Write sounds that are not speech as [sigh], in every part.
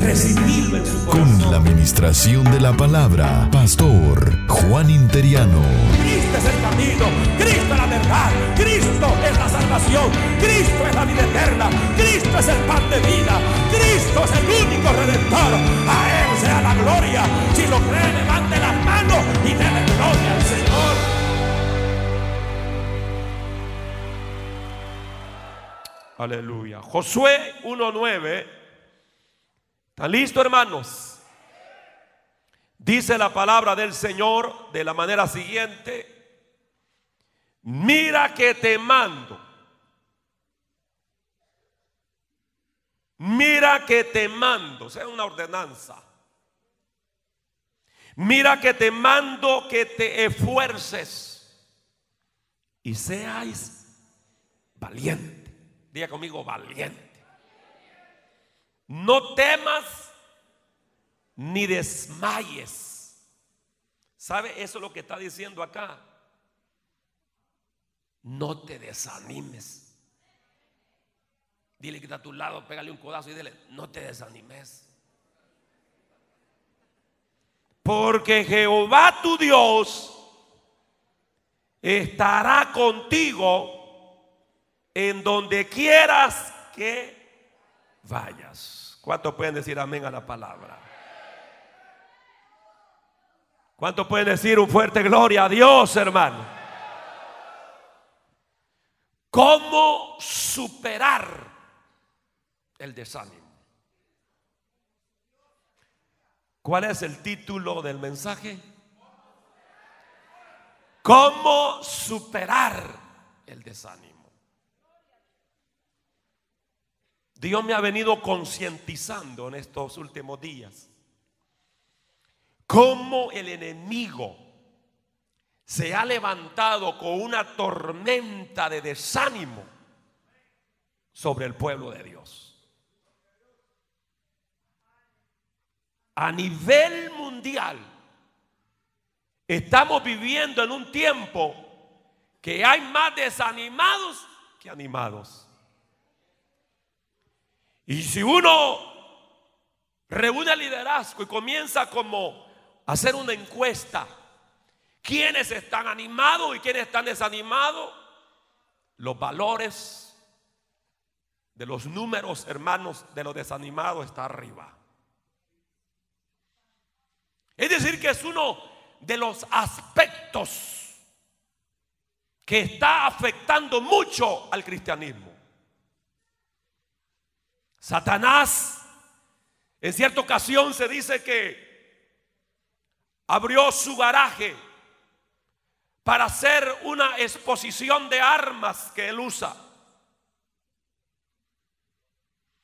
Recibirlo en su corazón. Con la administración de la palabra, Pastor Juan Interiano. Cristo es el camino, Cristo es la verdad, Cristo es la salvación, Cristo es la vida eterna, Cristo es el pan de vida, Cristo es el único redentor. A Él sea la gloria. Si lo cree, levante las manos y déle gloria al Señor. Aleluya. Josué 1.9. ¿Están listos, hermanos? Dice la palabra del Señor de la manera siguiente. Mira que te mando. Mira que te mando. Sea, una ordenanza. Mira que te mando que te esfuerces y seáis valiente. Diga conmigo, valiente. No temas ni desmayes. ¿Sabe? Eso es lo que está diciendo acá. No te desanimes. Dile que está a tu lado, pégale un codazo y dile, no te desanimes. Porque Jehová tu Dios estará contigo en donde quieras que vayas. ¿Cuántos pueden decir amén a la palabra? ¿Cuántos pueden decir un fuerte gloria a Dios, hermano? ¿Cómo superar el desánimo? ¿Cuál es el título del mensaje? ¿Cómo superar el desánimo? Dios me ha venido concientizando en estos últimos días cómo el enemigo se ha levantado con una tormenta de desánimo sobre el pueblo de Dios. A nivel mundial, estamos viviendo en un tiempo que hay más desanimados que animados. Y si uno reúne liderazgo y comienza como a hacer una encuesta, ¿quiénes están animados y quiénes están desanimados? Los valores de los números, hermanos, de los desanimados está arriba. Es decir, que es uno de los aspectos que está afectando mucho al cristianismo. Satanás, en cierta ocasión se dice que abrió su garaje para hacer una exposición de armas que él usa.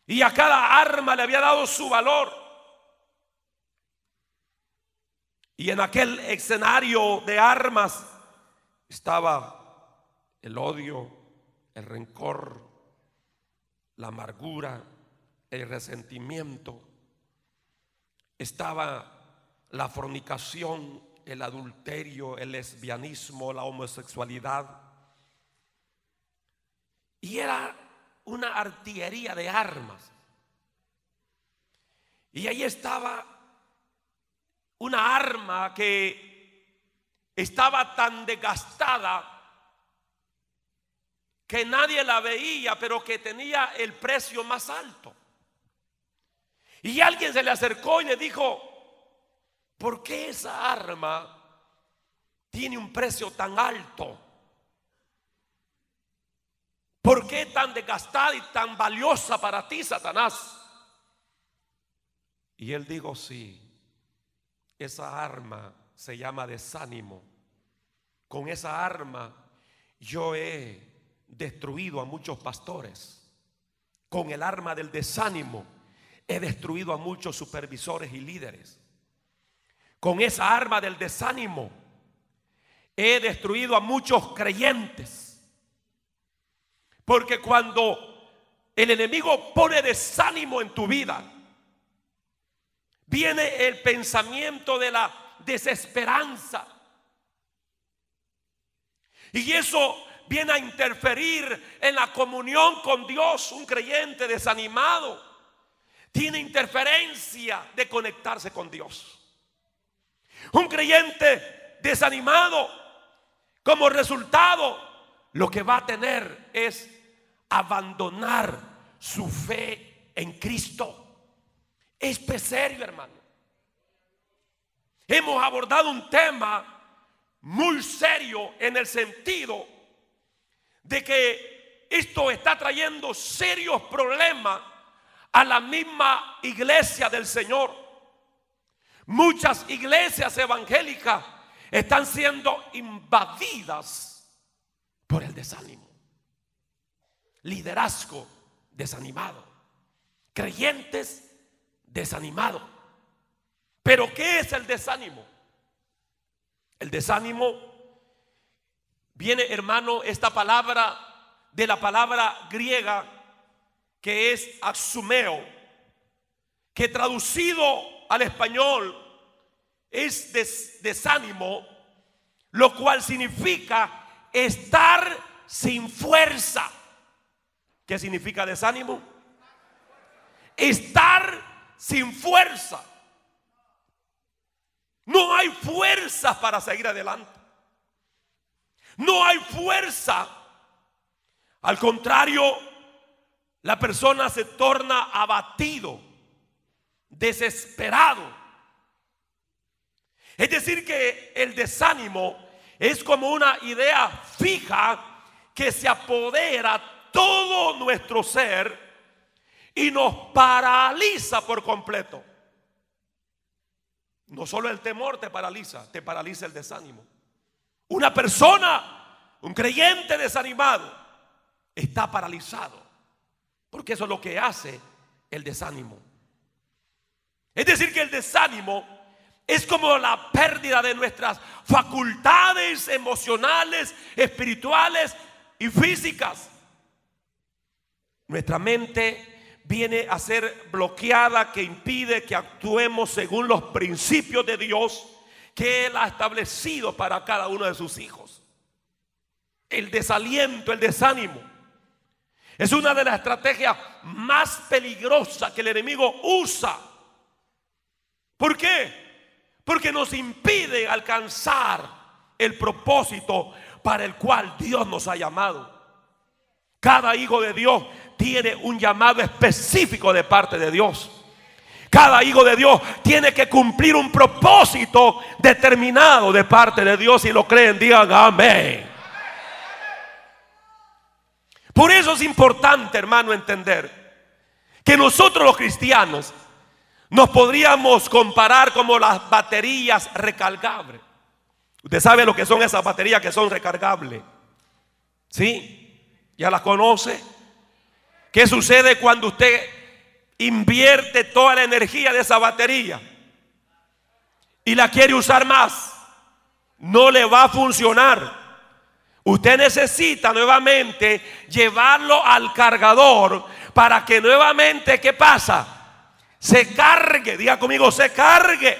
Y a cada arma le había dado su valor. Y en aquel escenario de armas estaba el odio, el rencor, la amargura, el resentimiento. Estaba la fornicación, el adulterio, el lesbianismo, la homosexualidad. Y era una artillería de armas. Y ahí estaba una arma que estaba tan desgastada que nadie la veía, pero que tenía el precio más alto. Y alguien se le acercó y le dijo, ¿por qué esa arma tiene un precio tan alto? ¿Por qué tan desgastada y tan valiosa para ti, Satanás? Y él dijo, sí, esa arma se llama desánimo. Con esa arma yo he destruido a muchos pastores. Con el arma del desánimo he destruido a muchos supervisores y líderes. con esa arma del desánimo, he destruido a muchos creyentes. Porque cuando el enemigo pone desánimo en tu vida, viene el pensamiento de la desesperanza. Y eso viene a interferir en la comunión con Dios. Un creyente desanimado tiene interferencia de conectarse con Dios. Un creyente desanimado, como resultado, lo que va a tener es abandonar su fe en Cristo. Es serio, hermano. Hemos abordado un tema muy serio en el sentido de que esto está trayendo serios problemas a la misma iglesia del Señor. Muchas iglesias evangélicas están siendo invadidas por el desánimo. Liderazgo desanimado. Creyentes desanimados. Pero ¿qué es el desánimo? El desánimo viene, hermano, esta palabra de la palabra griega que es asumeo, que traducido al español es desánimo, lo cual significa estar sin fuerza. ¿Qué significa desánimo? Estar sin fuerza. No hay fuerza para seguir adelante. No hay fuerza. Al contrario, la persona se torna abatido, desesperado. Es decir, que el desánimo es como una idea fija que se apodera todo nuestro ser y nos paraliza por completo. No solo el temor te paraliza, te paraliza el desánimo. Una persona, un creyente desanimado, está paralizado. Porque eso es lo que hace el desánimo. Es decir, que el desánimo es como la pérdida de nuestras facultades emocionales, espirituales y físicas. Nuestra mente viene a ser bloqueada que impide que actuemos según los principios de Dios que Él ha establecido para cada uno de sus hijos. El desaliento, el desánimo. Es una de las estrategias más peligrosas que el enemigo usa. ¿Por qué? Porque nos impide alcanzar el propósito para el cual Dios nos ha llamado. Cada hijo de Dios tiene un llamado específico de parte de Dios. Cada hijo de Dios tiene que cumplir un propósito determinado de parte de Dios. Y lo creen, digan amén. Por eso es importante, hermano, entender que nosotros los cristianos nos podríamos comparar como las baterías recargables. Usted sabe lo que son esas baterías que son recargables. ¿Sí? ¿Ya la conoce? ¿Qué sucede cuando usted invierte toda la energía de esa batería y la quiere usar más? No le va a funcionar. Usted necesita nuevamente llevarlo al cargador para que nuevamente, ¿qué pasa? Se cargue, diga conmigo, se cargue.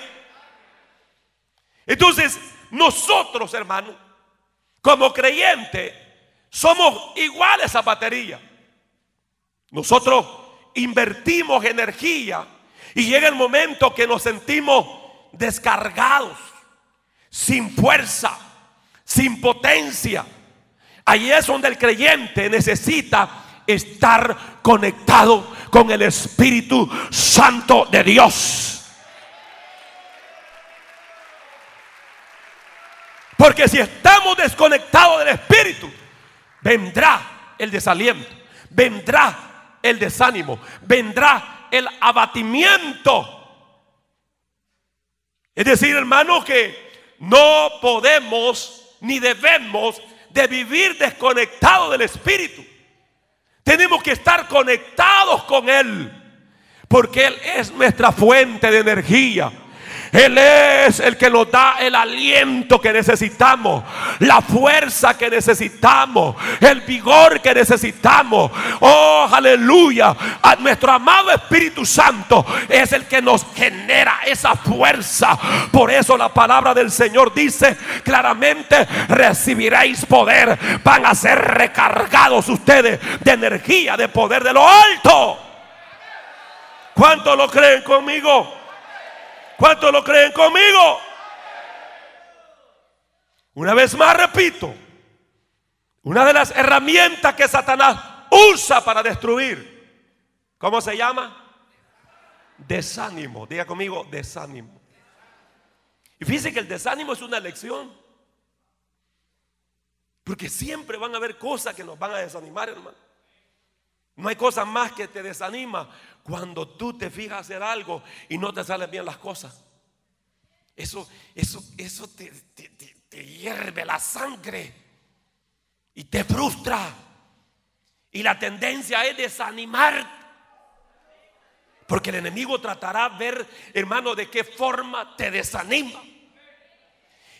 Entonces, nosotros, hermano, como creyentes, somos iguales a batería. Nosotros invertimos energía y llega el momento que nos sentimos descargados, sin fuerza, sin potencia. Ahí es donde el creyente necesita estar conectado con el Espíritu Santo de Dios. Porque si estamos desconectados del Espíritu, vendrá el desaliento, vendrá el desánimo, vendrá el abatimiento. Es decir, hermano, que no podemos ni debemos de vivir desconectados del Espíritu. Tenemos que estar conectados con Él, porque Él es nuestra fuente de energía. Él es el que nos da el aliento que necesitamos, la fuerza que necesitamos, el vigor que necesitamos. Oh, aleluya. A nuestro amado Espíritu Santo es el que nos genera esa fuerza. Por eso la palabra del Señor dice claramente, recibiréis poder. Van a ser recargados ustedes de energía, de poder de lo alto. ¿Cuántos lo creen conmigo? ¿Cuántos lo creen conmigo? Una vez más repito, una de las herramientas que Satanás usa para destruir, ¿cómo se llama? Desánimo. Diga conmigo, desánimo. Y fíjense que el desánimo es una elección. Porque siempre van a haber cosas que nos van a desanimar, hermano. No hay cosa más que te desanima cuando tú te fijas hacer algo y no te salen bien las cosas. Eso, eso, eso te, te hierve la sangre y te frustra. Y la tendencia es desanimar. Porque el enemigo tratará de ver, hermano, de qué forma te desanima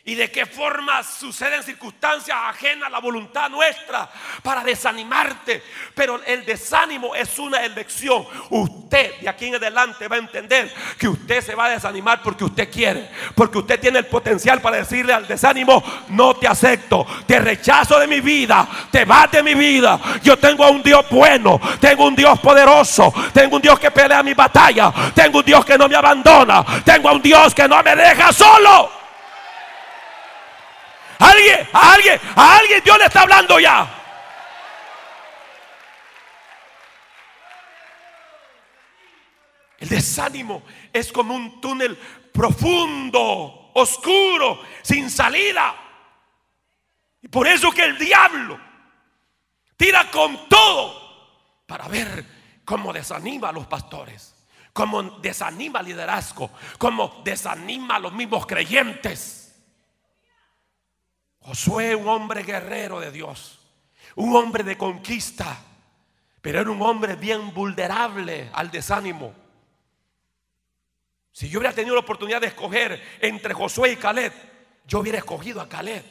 y de qué forma suceden circunstancias ajenas a la voluntad nuestra para desanimarte. Pero el desánimo es una elección. Usted de aquí en adelante va a entender que usted se va a desanimar porque usted quiere, porque usted tiene el potencial para decirle al desánimo, no te acepto, te rechazo de mi vida, te vas mi vida. Yo tengo a un Dios bueno, tengo un Dios poderoso, tengo un Dios que pelea mi batalla, tengo un Dios que no me abandona, tengo a un Dios que no me deja solo alguien, a alguien, a alguien Dios le está hablando ya. El desánimo es como un túnel profundo, oscuro, sin salida. Y por eso que el diablo tira con todo para ver cómo desanima a los pastores, cómo desanima al liderazgo, cómo desanima a los mismos creyentes. Josué, un hombre guerrero de Dios, un hombre de conquista, pero era un hombre bien vulnerable al desánimo. Si yo hubiera tenido la oportunidad de escoger entre Josué y Caleb, yo hubiera escogido a Caleb.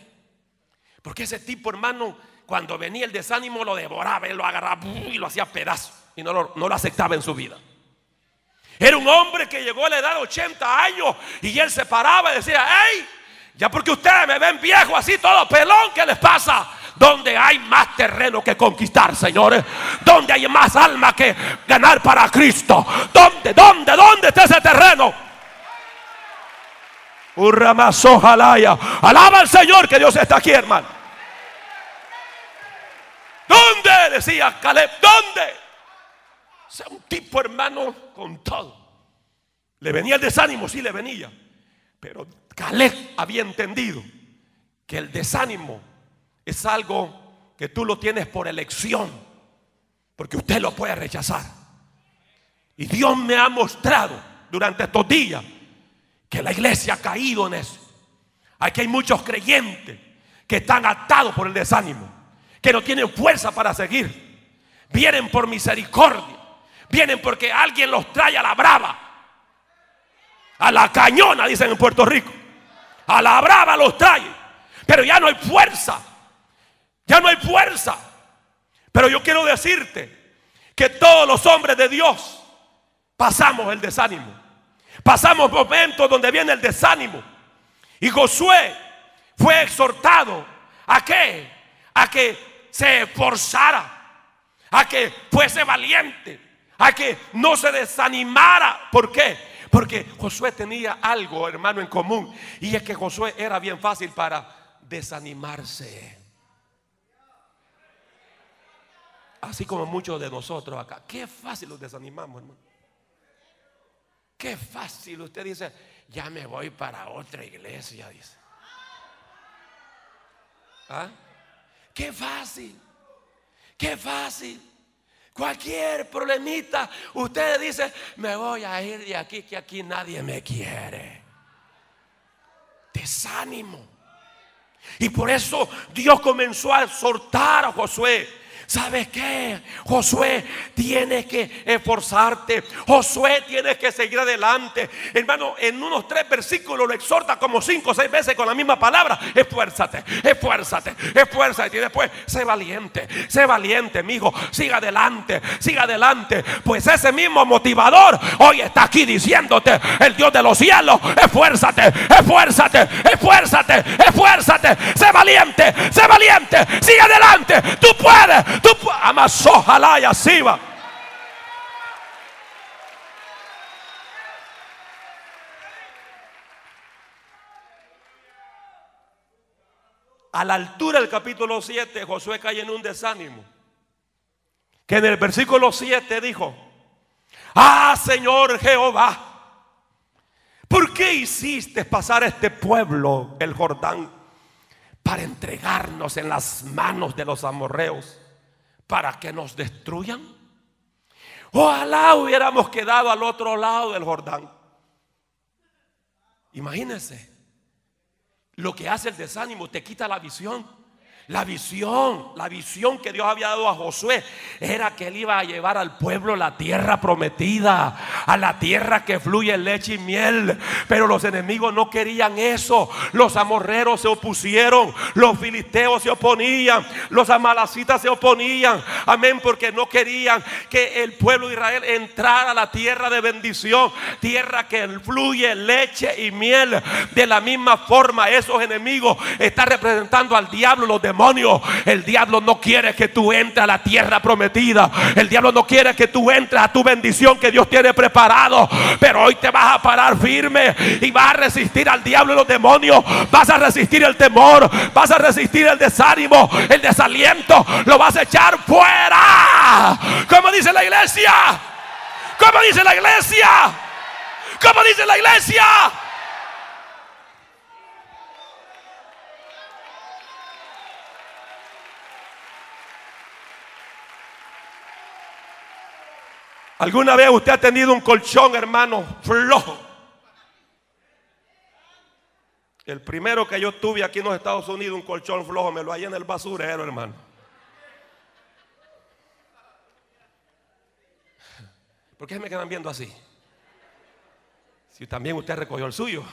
Porque ese tipo, hermano, cuando venía el desánimo lo devoraba, él lo agarraba y lo hacía pedazo y no lo, no lo aceptaba en su vida. Era un hombre que llegó a la edad de 80 años y él se paraba y decía, hey, ya porque ustedes me ven viejo así, todo pelón, ¿qué les pasa? Donde hay más terreno que conquistar, señores. Donde hay más alma que ganar para Cristo. ¿Dónde, dónde, dónde está ese terreno? Alaba al Señor que Dios está aquí, hermano. ¿Dónde? Decía Caleb, ¿dónde? O sea, un tipo hermano con todo. Le venía el desánimo, sí le venía. Pero Caleb había entendido que el desánimo es algo que tú lo tienes por elección, porque usted lo puede rechazar. Y Dios me ha mostrado durante estos días que la iglesia ha caído en eso. Aquí hay muchos creyentes que están atados por el desánimo, que no tienen fuerza para seguir. Vienen por misericordia, vienen porque alguien los trae a la brava, a la cañona, dicen en Puerto Rico. A la brava los trae. Pero ya no hay fuerza. Ya no hay fuerza. Pero yo quiero decirte que todos los hombres de Dios pasamos el desánimo. Pasamos momentos donde viene el desánimo. Y Josué fue exhortado a qué? A que se esforzara. A que fuese valiente. A que no se desanimara. ¿Por qué? Porque Josué tenía algo, hermano, en común. Y es que Josué era bien fácil para desanimarse. Así como muchos de nosotros acá. Qué fácil nos desanimamos, hermano. Qué fácil. Usted dice, ya me voy para otra iglesia, dice. ¿Ah? Qué fácil. Qué fácil. Cualquier problemita, usted dice, me voy a ir de aquí, que aquí nadie me quiere. Desánimo. Y por eso Dios comenzó a exhortar a Josué. ¿Sabes qué? Josué, tienes que esforzarte. Josué, tienes que seguir adelante. Hermano, en unos tres versículos lo exhorta como cinco o seis veces con la misma palabra. Esfuérzate, esfuérzate, esfuérzate. Y después, sé valiente, sé valiente, amigo. Siga adelante, siga adelante. Pues ese mismo motivador hoy está aquí diciéndote, el Dios de los cielos, esfuérzate, esfuérzate, esfuérzate, esfuérzate. Sé valiente, sé valiente. Sigue adelante. Tú puedes. Tú amas ojalá y así va. A la altura del capítulo 7, Josué cae en un desánimo. Que en el versículo 7 dijo: Ah, Señor Jehová, ¿por qué hiciste pasar este pueblo, el Jordán, para entregarnos en las manos de los amorreos? Para que nos destruyan. Ojalá hubiéramos quedado al otro lado del Jordán. Imagínense, lo que hace el desánimo te quita la visión. La visión, la visión que Dios había dado a Josué era que él iba a llevar al pueblo la tierra prometida, a la tierra que fluye leche y miel. Pero los enemigos no querían eso. Los amorreros se opusieron, los filisteos se oponían, los amalacitas se oponían. Amén, porque no querían que el pueblo de Israel entrara a la tierra de bendición, tierra que fluye leche y miel. De la misma forma, esos enemigos están representando al diablo, los demás el diablo no quiere que tú entres a la tierra prometida. El diablo no quiere que tú entres a tu bendición que Dios tiene preparado. Pero hoy te vas a parar firme y vas a resistir al diablo y los demonios. Vas a resistir el temor. Vas a resistir el desánimo, el desaliento. Lo vas a echar fuera. Como dice la iglesia. Como dice la iglesia. Como dice la iglesia. ¿Alguna vez usted ha tenido un colchón, hermano, flojo? El primero que yo tuve aquí en los Estados Unidos, un colchón flojo, me lo hallé en el basurero, hermano. ¿Por qué me quedan viendo así? Si también usted recogió el suyo.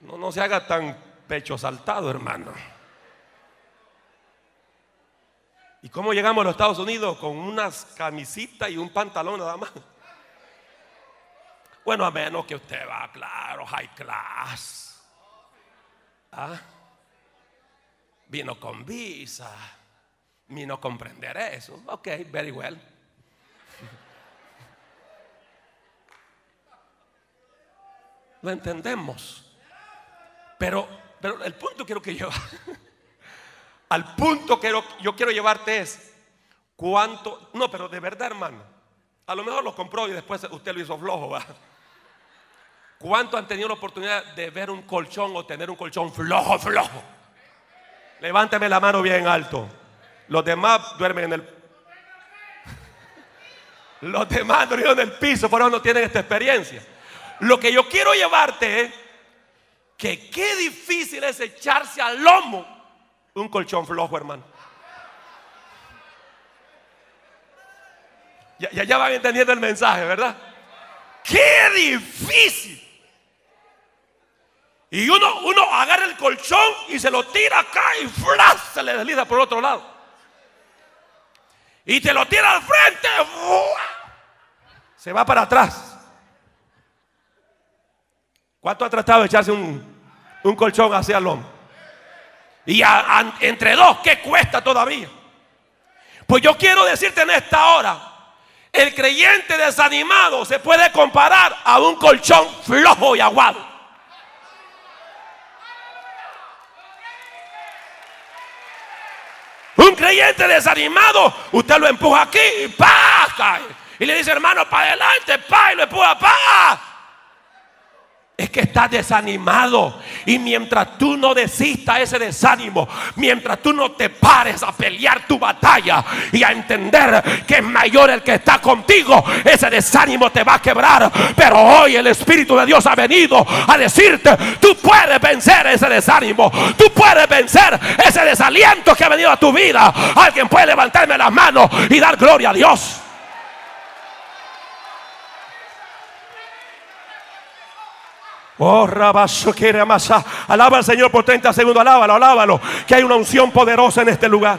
No, no se haga tan pecho saltado, hermano. ¿Y cómo llegamos a los Estados Unidos? Con unas camisitas y un pantalón nada más. Bueno, a menos que usted va, claro, high class. ¿Ah? Vino con visa. Vino comprender eso. Ok, very well. Lo entendemos. Pero, pero el punto quiero que yo [laughs] al punto que yo quiero llevarte es cuánto, no, pero de verdad, hermano, a lo mejor lo compró y después usted lo hizo flojo, ¿va? ¿Cuánto han tenido la oportunidad de ver un colchón o tener un colchón flojo, flojo? Levánteme la mano bien alto. Los demás duermen en el. Los demás duermen en el piso, por eso no tienen esta experiencia. Lo que yo quiero llevarte es que qué difícil es echarse al lomo un colchón flojo, hermano. Ya, ya, van entendiendo el mensaje, ¿verdad? Qué difícil. Y uno, uno agarra el colchón y se lo tira acá y ¡flas! se le desliza por otro lado. Y te lo tira al frente. Se va para atrás. ¿Cuánto ha tratado de echarse un, un colchón hacia el lomo? Y entre dos, ¿qué cuesta todavía? Pues yo quiero decirte en esta hora, el creyente desanimado se puede comparar a un colchón flojo y aguado. Un creyente desanimado, usted lo empuja aquí y ¡pa! Y le dice, hermano, para adelante, pa, y lo empuja, pa. Es que estás desanimado. Y mientras tú no desistas ese desánimo, mientras tú no te pares a pelear tu batalla y a entender que es mayor el que está contigo, ese desánimo te va a quebrar. Pero hoy el Espíritu de Dios ha venido a decirte, tú puedes vencer ese desánimo, tú puedes vencer ese desaliento que ha venido a tu vida. Alguien puede levantarme las manos y dar gloria a Dios. Oh, quiere amasar. Alaba al Señor por 30 segundos. Alábalo, alábalo. Que hay una unción poderosa en este lugar.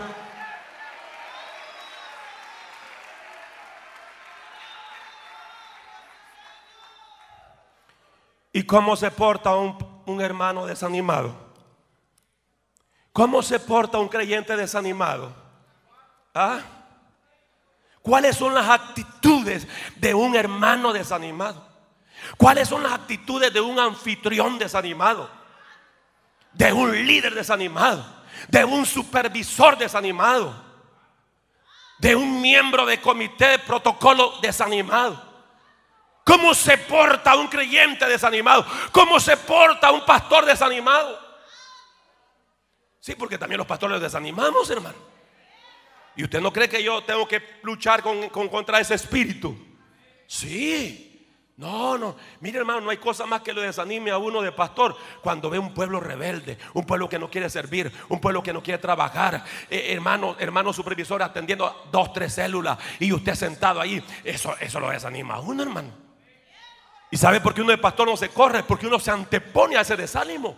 ¿Y cómo se porta un, un hermano desanimado? ¿Cómo se porta un creyente desanimado? ¿Ah? ¿Cuáles son las actitudes de un hermano desanimado? ¿Cuáles son las actitudes de un anfitrión desanimado? De un líder desanimado. De un supervisor desanimado. De un miembro de comité de protocolo desanimado. ¿Cómo se porta un creyente desanimado? ¿Cómo se porta un pastor desanimado? Sí, porque también los pastores desanimamos, hermano. ¿Y usted no cree que yo tengo que luchar con, con contra ese espíritu? Sí. No, no. Mire, hermano, no hay cosa más que lo desanime a uno de pastor cuando ve un pueblo rebelde, un pueblo que no quiere servir, un pueblo que no quiere trabajar. Eh, hermano, hermano supervisor atendiendo dos, tres células y usted sentado ahí. Eso, eso lo desanima a uno, hermano. ¿Y sabe por qué uno de pastor no se corre? Porque uno se antepone a ese desánimo.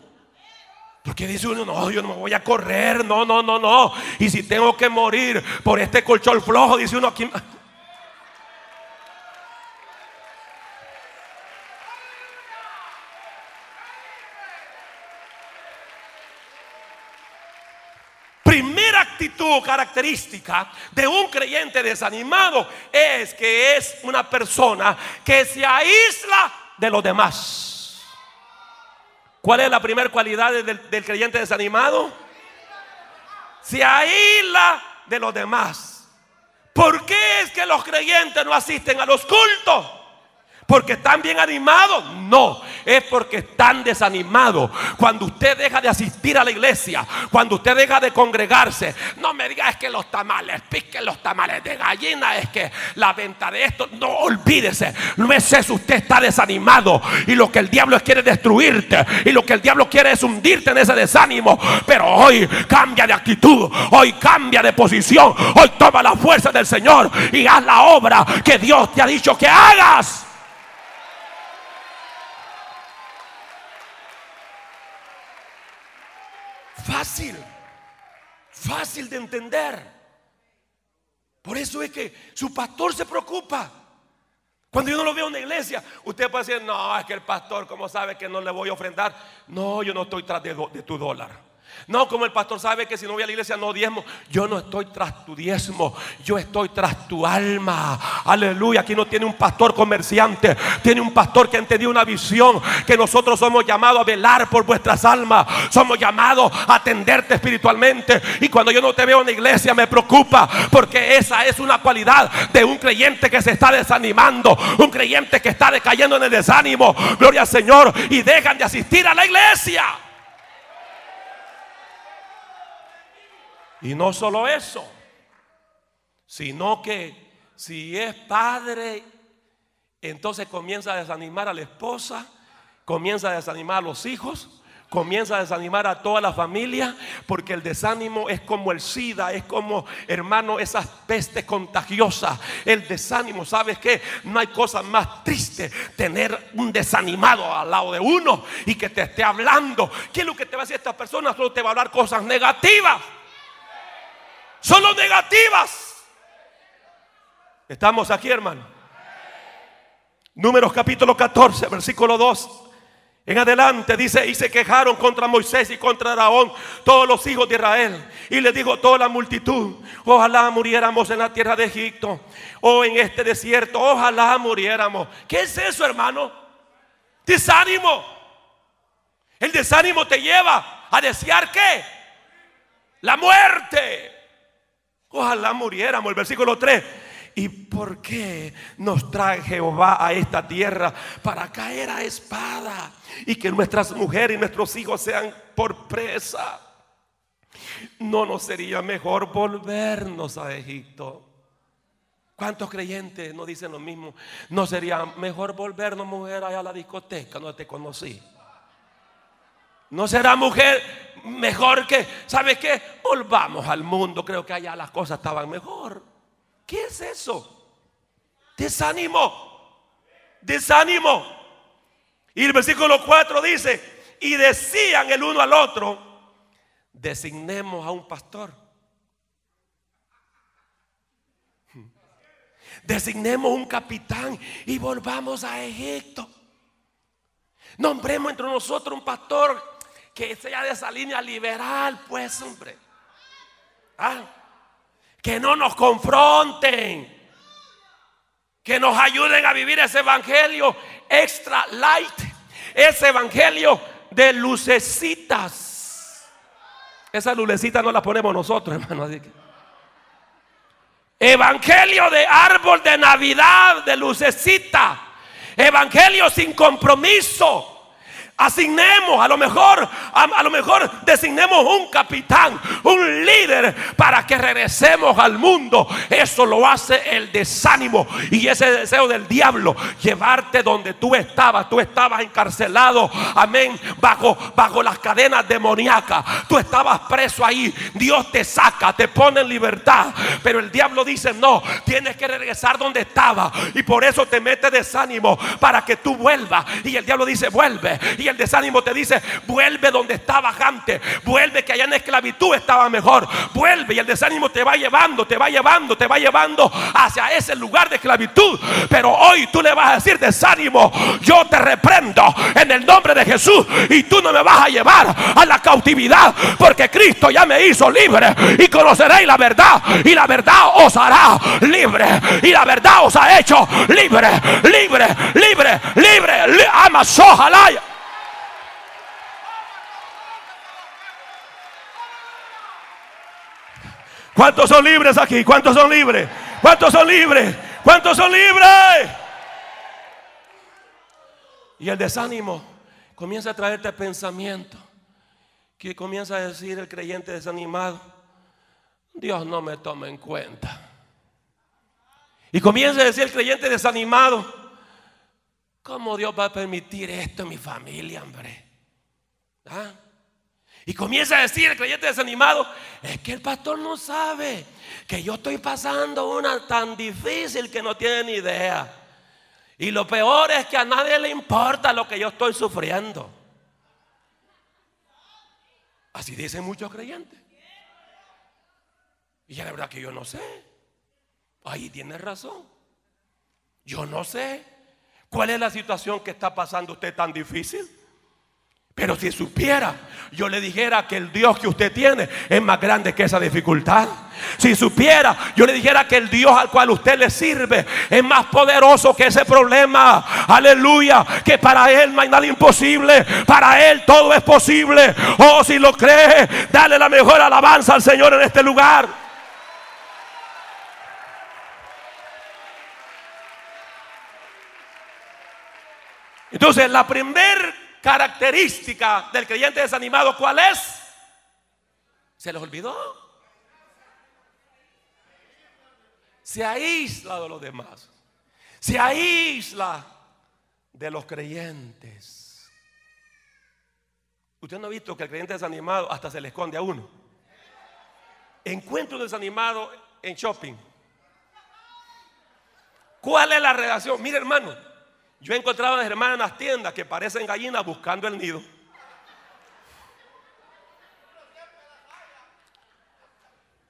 Porque dice uno, no, yo no me voy a correr, no, no, no, no. Y si tengo que morir por este colchón flojo, dice uno aquí. Característica de un creyente desanimado es que es una persona que se aísla de los demás. ¿Cuál es la primera cualidad del, del creyente desanimado? Se aísla de los demás. ¿Por qué es que los creyentes no asisten a los cultos? Porque están bien animados. No, es porque están desanimados. Cuando usted deja de asistir a la iglesia, cuando usted deja de congregarse, no me diga es que los tamales, piquen los tamales de gallina, es que la venta de esto, no olvídese, no es eso, usted está desanimado y lo que el diablo quiere destruirte y lo que el diablo quiere es hundirte en ese desánimo. Pero hoy cambia de actitud, hoy cambia de posición, hoy toma la fuerza del Señor y haz la obra que Dios te ha dicho que hagas. Fácil, fácil de entender. Por eso es que su pastor se preocupa. Cuando yo no lo veo en la iglesia, usted puede decir, no, es que el pastor, ¿cómo sabe que no le voy a ofrendar? No, yo no estoy tras de, de tu dólar. No, como el pastor sabe que si no voy a la iglesia no diezmo. Yo no estoy tras tu diezmo. Yo estoy tras tu alma. Aleluya. Aquí no tiene un pastor comerciante. Tiene un pastor que ha entendido una visión. Que nosotros somos llamados a velar por vuestras almas. Somos llamados a atenderte espiritualmente. Y cuando yo no te veo en la iglesia me preocupa. Porque esa es una cualidad de un creyente que se está desanimando. Un creyente que está decayendo en el desánimo. Gloria al Señor. Y dejan de asistir a la iglesia. Y no solo eso, sino que si es padre, entonces comienza a desanimar a la esposa, comienza a desanimar a los hijos, comienza a desanimar a toda la familia, porque el desánimo es como el SIDA, es como, hermano, esas pestes contagiosas. El desánimo, ¿sabes qué? No hay cosa más triste tener un desanimado al lado de uno y que te esté hablando. ¿Qué es lo que te va a decir esta persona? Solo te va a hablar cosas negativas solo negativas. Estamos aquí, hermano. Números capítulo 14, versículo 2. En adelante dice, y se quejaron contra Moisés y contra Araón todos los hijos de Israel. Y le dijo toda la multitud, ojalá muriéramos en la tierra de Egipto o en este desierto, ojalá muriéramos. ¿Qué es eso, hermano? Desánimo. El desánimo te lleva a desear qué? La muerte. Ojalá muriéramos. El versículo 3. ¿Y por qué nos trae Jehová a esta tierra para caer a espada y que nuestras mujeres y nuestros hijos sean por presa? ¿No nos sería mejor volvernos a Egipto? ¿Cuántos creyentes no dicen lo mismo? ¿No sería mejor volvernos, mujer, allá a la discoteca donde te conocí? ¿No será mujer mejor que, ¿sabe qué? Volvamos al mundo, creo que allá las cosas estaban mejor. ¿Qué es eso? Desánimo, desánimo. Y el versículo 4 dice, y decían el uno al otro, designemos a un pastor. Designemos un capitán y volvamos a Egipto. Nombremos entre nosotros un pastor que sea de esa línea liberal, pues, hombre. ¿Ah? Que no nos confronten. Que nos ayuden a vivir ese evangelio extra light. Ese evangelio de lucecitas. Esa lucecita no la ponemos nosotros, [laughs] hermano. Evangelio de árbol de Navidad, de lucecita. Evangelio sin compromiso. Asignemos, a lo mejor, a, lo mejor designemos un capitán, un líder para que regresemos al mundo. Eso lo hace el desánimo y ese deseo del diablo, llevarte donde tú estabas. Tú estabas encarcelado, amén, bajo, bajo las cadenas demoníacas. Tú estabas preso ahí. Dios te saca, te pone en libertad. Pero el diablo dice, no, tienes que regresar donde estaba. Y por eso te mete desánimo para que tú vuelvas. Y el diablo dice, vuelve. El desánimo te dice, vuelve donde estabas antes, vuelve que allá en esclavitud estaba mejor, vuelve y el desánimo te va llevando, te va llevando, te va llevando hacia ese lugar de esclavitud. Pero hoy tú le vas a decir desánimo, yo te reprendo en el nombre de Jesús y tú no me vas a llevar a la cautividad porque Cristo ya me hizo libre y conoceréis la verdad y la verdad os hará libre y la verdad os ha hecho libre, libre, libre, libre, libre. ama ¿Cuántos son libres aquí? ¿Cuántos son libres? ¿Cuántos son libres? ¿Cuántos son libres? Y el desánimo comienza a traerte pensamiento que comienza a decir el creyente desanimado, Dios no me toma en cuenta. Y comienza a decir el creyente desanimado, ¿cómo Dios va a permitir esto en mi familia, hombre? ¿Ah? Y comienza a decir el creyente desanimado, es que el pastor no sabe que yo estoy pasando una tan difícil que no tiene ni idea. Y lo peor es que a nadie le importa lo que yo estoy sufriendo. Así dicen muchos creyentes. Y ya la verdad que yo no sé. Ahí tiene razón. Yo no sé cuál es la situación que está pasando usted tan difícil. Pero si supiera, yo le dijera que el Dios que usted tiene es más grande que esa dificultad. Si supiera, yo le dijera que el Dios al cual usted le sirve es más poderoso que ese problema. Aleluya. Que para Él no hay nada imposible. Para Él todo es posible. Oh, si lo cree, dale la mejor alabanza al Señor en este lugar. Entonces, la primera característica del creyente desanimado, ¿cuál es? ¿Se les olvidó? Se aísla de los demás. Se aísla de los creyentes. Usted no ha visto que el creyente desanimado hasta se le esconde a uno. Encuentro desanimado en shopping. ¿Cuál es la relación? Mire hermano, yo he encontrado a las hermanas en las tiendas que parecen gallinas buscando el nido.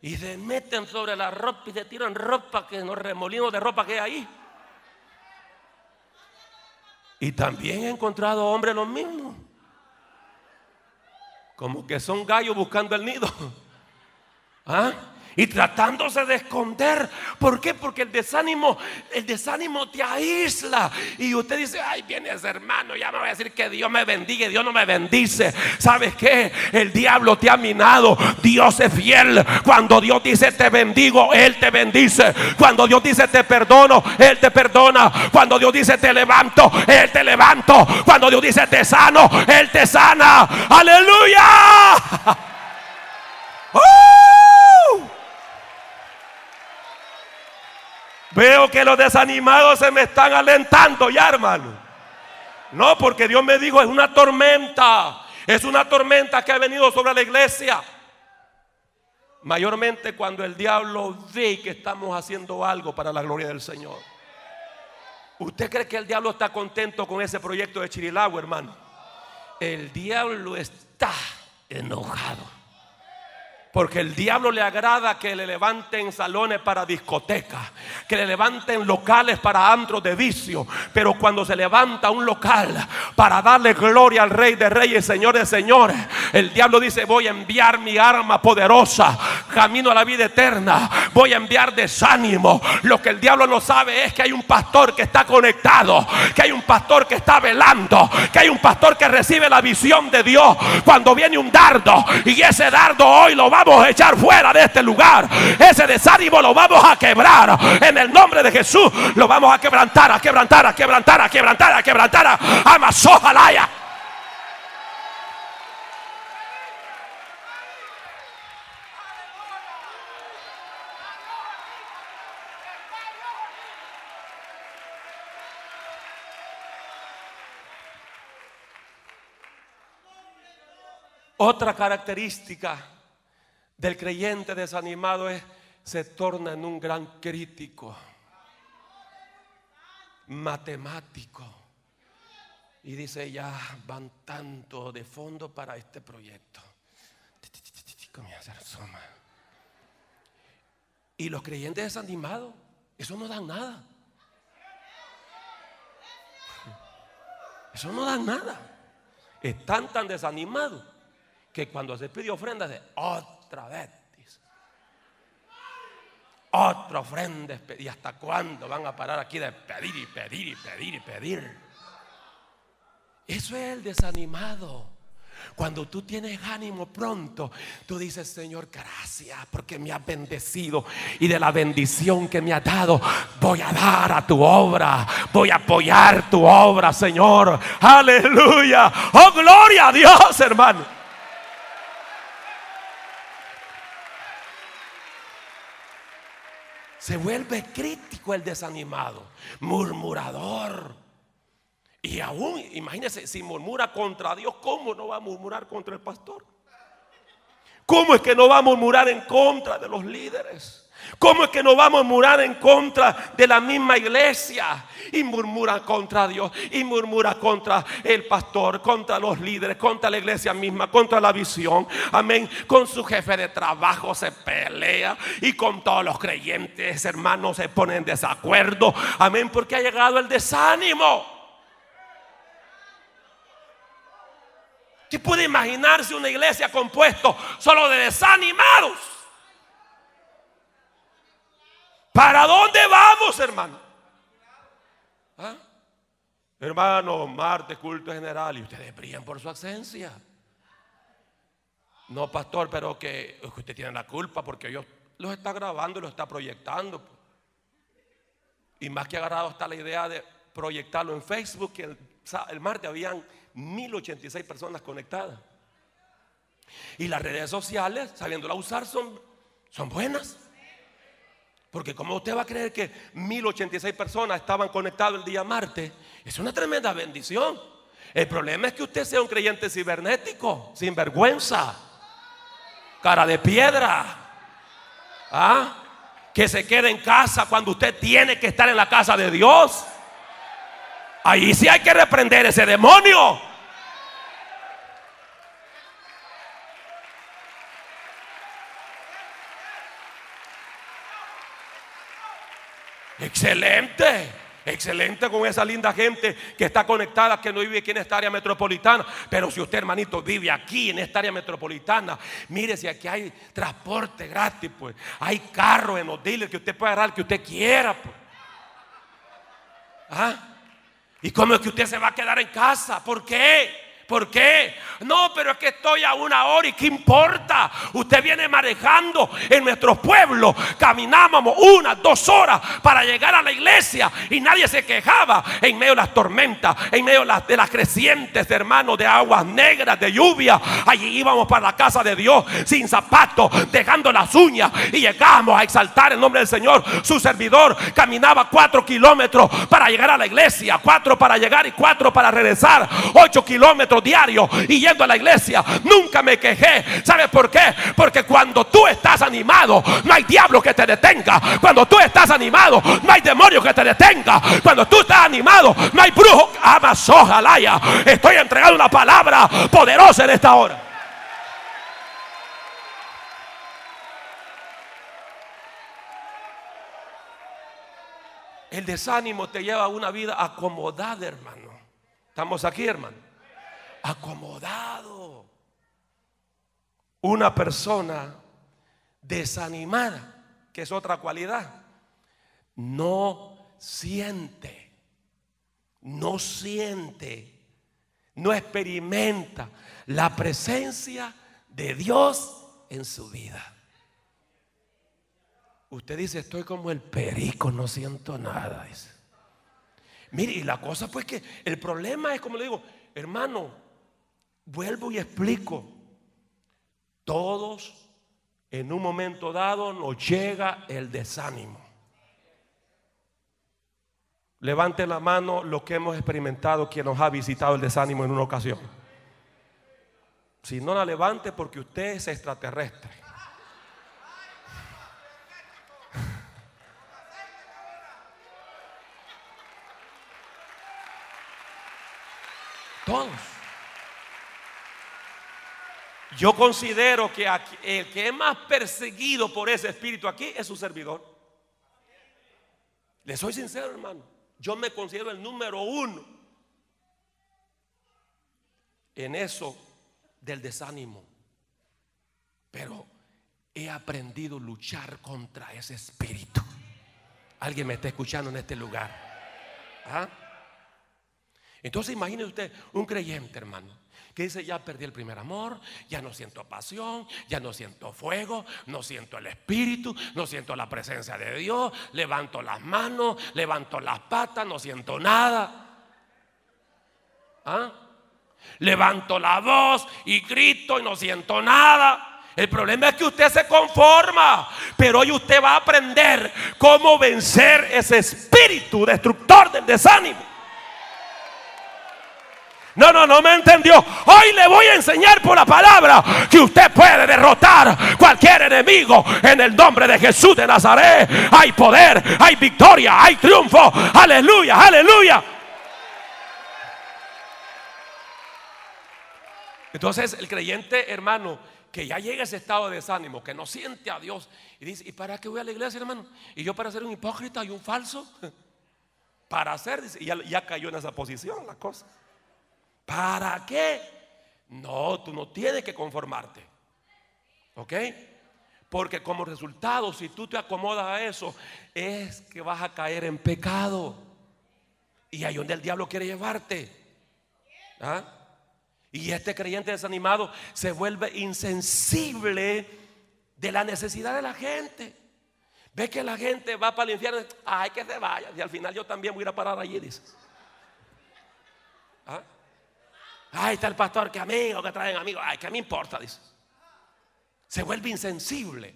Y se meten sobre la ropa y se tiran ropa que los remolinos de ropa que hay ahí. Y también he encontrado hombres los mismos. Como que son gallos buscando el nido. [laughs] ¿Ah? Y tratándose de esconder. ¿Por qué? Porque el desánimo, el desánimo te aísla. Y usted dice, ay, viene ese hermano, ya me voy a decir que Dios me bendiga, Dios no me bendice. ¿Sabes qué? El diablo te ha minado. Dios es fiel. Cuando Dios dice te bendigo, Él te bendice. Cuando Dios dice te perdono, Él te perdona. Cuando Dios dice te levanto, Él te levanto. Cuando Dios dice te sano, Él te sana. Aleluya. [laughs] Veo que los desanimados se me están alentando ya, hermano. No, porque Dios me dijo, es una tormenta. Es una tormenta que ha venido sobre la iglesia. Mayormente cuando el diablo ve que estamos haciendo algo para la gloria del Señor. ¿Usted cree que el diablo está contento con ese proyecto de Chirilagua, hermano? El diablo está enojado. Porque el diablo le agrada que le levanten salones para discotecas, que le levanten locales para antros de vicio. Pero cuando se levanta un local para darle gloria al Rey de Reyes, Señor de Señores, el diablo dice: Voy a enviar mi arma poderosa, camino a la vida eterna. Voy a enviar desánimo. Lo que el diablo no sabe es que hay un pastor que está conectado, que hay un pastor que está velando, que hay un pastor que recibe la visión de Dios cuando viene un dardo. Y ese dardo hoy lo va vamos a echar fuera de este lugar. Ese desánimo lo vamos a quebrar. En el nombre de Jesús lo vamos a quebrantar, a quebrantar, a quebrantar, a quebrantar, a quebrantar. A Amazojalaya. Otra característica del creyente desanimado es se torna en un gran crítico, matemático. Y dice, ya van tanto de fondo para este proyecto. Y los creyentes desanimados, eso no dan nada. Eso no dan nada. Están tan desanimados que cuando se pide ofrenda, de otra vez. Otra ofrenda. ¿Y hasta cuándo van a parar aquí de pedir y pedir y pedir y pedir? Eso es el desanimado. Cuando tú tienes ánimo pronto, tú dices, Señor, gracias porque me has bendecido y de la bendición que me has dado, voy a dar a tu obra, voy a apoyar tu obra, Señor. Aleluya. Oh, gloria a Dios, hermano. Se vuelve crítico el desanimado, murmurador. Y aún, imagínese, si murmura contra Dios, ¿cómo no va a murmurar contra el pastor? ¿Cómo es que no va a murmurar en contra de los líderes? ¿Cómo es que no vamos a murmurar en contra de la misma iglesia? Y murmura contra Dios, y murmura contra el pastor, contra los líderes, contra la iglesia misma, contra la visión. Amén. Con su jefe de trabajo se pelea y con todos los creyentes, hermanos, se ponen en desacuerdo. Amén. Porque ha llegado el desánimo. ¿Usted puede imaginarse una iglesia compuesta solo de desanimados? ¿Para dónde vamos, hermano? ¿Ah? Hermano, martes, culto general, y ustedes brillan por su ausencia. No, pastor, pero que usted tiene la culpa porque Dios los está grabando y los está proyectando. Y más que agarrado está la idea de proyectarlo en Facebook, que el, el martes habían 1086 personas conectadas. Y las redes sociales, sabiéndola usar, son, son buenas. Porque como usted va a creer que 1086 personas estaban conectadas el día martes, es una tremenda bendición. El problema es que usted sea un creyente cibernético, sin vergüenza, cara de piedra, ¿ah? que se quede en casa cuando usted tiene que estar en la casa de Dios. Ahí sí hay que reprender ese demonio. Excelente. Excelente con esa linda gente que está conectada, que no vive aquí en esta área metropolitana. Pero si usted, hermanito, vive aquí en esta área metropolitana, mire si aquí hay transporte gratis, pues. Hay carros en los que usted puede agarrar que usted quiera, pues. ¿Ah? ¿Y cómo es que usted se va a quedar en casa? ¿Por qué? ¿Por qué? No, pero es que estoy a una hora y qué importa. Usted viene manejando en nuestros pueblos. Caminábamos una, dos horas para llegar a la iglesia y nadie se quejaba en medio de las tormentas, en medio de las, crecientes, hermanos, de aguas negras, de lluvia. Allí íbamos para la casa de Dios sin zapatos, dejando las uñas y llegamos a exaltar el nombre del Señor. Su servidor caminaba cuatro kilómetros para llegar a la iglesia, cuatro para llegar y cuatro para regresar, ocho kilómetros diario y yendo a la iglesia. Nunca me quejé. ¿Sabes por qué? Porque cuando tú estás animado, no hay diablo que te detenga. Cuando tú estás animado, no hay demonio que te detenga. Cuando tú estás animado, no hay brujo. Amas, ojalá Estoy entregando una palabra poderosa en esta hora. El desánimo te lleva a una vida acomodada, hermano. Estamos aquí, hermano acomodado. Una persona desanimada, que es otra cualidad, no siente, no siente, no experimenta la presencia de Dios en su vida. Usted dice, estoy como el perico, no siento nada. Mire, y la cosa pues que el problema es, como le digo, hermano, Vuelvo y explico. Todos en un momento dado nos llega el desánimo. Levante la mano lo que hemos experimentado, quien nos ha visitado el desánimo en una ocasión. Si no la levante porque usted es extraterrestre. Todos. Yo considero que el que es más perseguido por ese espíritu aquí es su servidor. Le soy sincero, hermano. Yo me considero el número uno en eso del desánimo. Pero he aprendido a luchar contra ese espíritu. Alguien me está escuchando en este lugar. ¿Ah? Entonces imagine usted un creyente, hermano, que dice, ya perdí el primer amor, ya no siento pasión, ya no siento fuego, no siento el espíritu, no siento la presencia de Dios, levanto las manos, levanto las patas, no siento nada. ¿Ah? Levanto la voz y grito y no siento nada. El problema es que usted se conforma, pero hoy usted va a aprender cómo vencer ese espíritu destructor del desánimo. No, no, no me entendió. Hoy le voy a enseñar por la palabra que usted puede derrotar cualquier enemigo en el nombre de Jesús de Nazaret. Hay poder, hay victoria, hay triunfo. Aleluya, aleluya. Entonces el creyente hermano que ya llega a ese estado de desánimo, que no siente a Dios y dice, ¿y para qué voy a la iglesia hermano? ¿Y yo para ser un hipócrita y un falso? [laughs] Para hacer, y ya, ya cayó en esa posición la cosa. ¿Para qué? No, tú no tienes que conformarte. ¿Ok? Porque como resultado, si tú te acomodas a eso, es que vas a caer en pecado. Y ahí donde el diablo quiere llevarte. ¿Ah? Y este creyente desanimado se vuelve insensible de la necesidad de la gente. Ve que la gente va para el infierno, ay que se vaya. Y al final yo también voy a ir a parar allí, dices. ¿Ah? Ay, está el pastor que amigo, que traen amigos. Ay, que me importa, dice. Se vuelve insensible,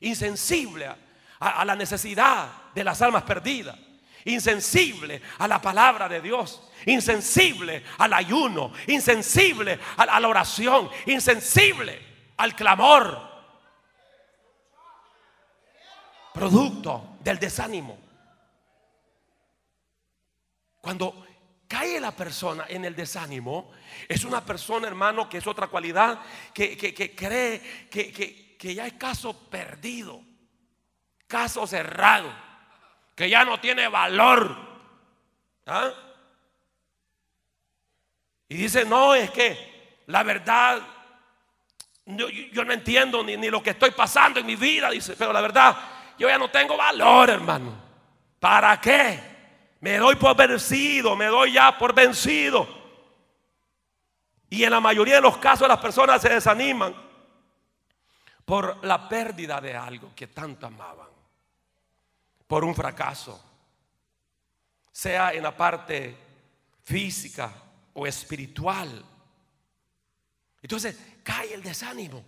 insensible a, la necesidad de las almas perdidas, insensible a la palabra de Dios, insensible al ayuno, insensible a la oración, insensible al clamor. Producto del desánimo. Cuando cae la persona en el desánimo, es una persona, hermano, que es otra cualidad, que, cree que, que ya es caso perdido, caso cerrado, que ya no tiene valor. ¿Ah? Y dice, no, es que la verdad, yo, no entiendo ni, ni, lo que estoy pasando en mi vida, dice, pero la verdad, yo ya no tengo valor, hermano. ¿Para qué? Me doy por vencido, me doy ya por vencido. Y en la mayoría de los casos las personas se desaniman por la pérdida de algo que tanto amaban, por un fracaso, sea en la parte física o espiritual. Entonces cae el desánimo.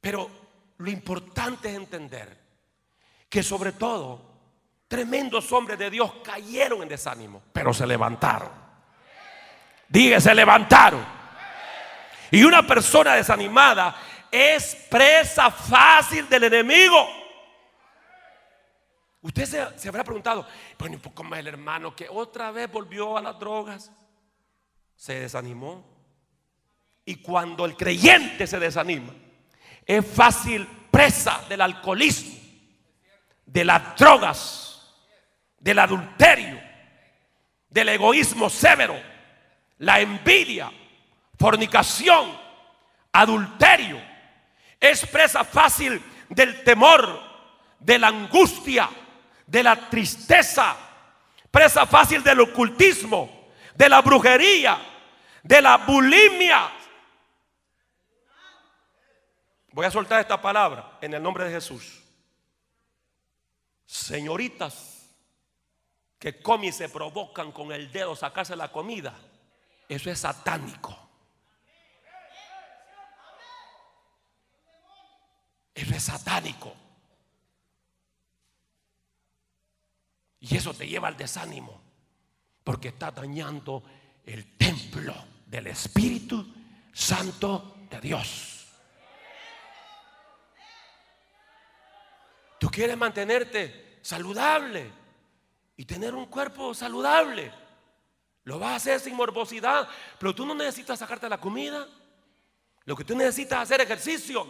Pero lo importante es entender que sobre todo tremendos hombres de Dios cayeron en desánimo, pero se levantaron. Diga, se levantaron. Y una persona desanimada es presa fácil del enemigo. Usted se, habrá preguntado, bueno, ¿y poco más el hermano que otra vez volvió a las drogas? Se desanimó. Y cuando el creyente se desanima, es fácil presa del alcoholismo, de las drogas, del adulterio, del egoísmo severo, la envidia, fornicación, adulterio. Es presa fácil del temor, de la angustia, de la tristeza, presa fácil del ocultismo, de la brujería, de la bulimia. Voy a soltar esta palabra en el nombre de Jesús. Señoritas que comen y se provocan con el dedo sacarse la comida, eso es satánico. Eso es satánico. Y eso te lleva al desánimo, porque está dañando el templo del Espíritu Santo de Dios. Tú quieres mantenerte saludable y tener un cuerpo saludable. Lo vas a hacer sin morbosidad, pero tú no necesitas sacarte la comida. Lo que tú necesitas es hacer ejercicio.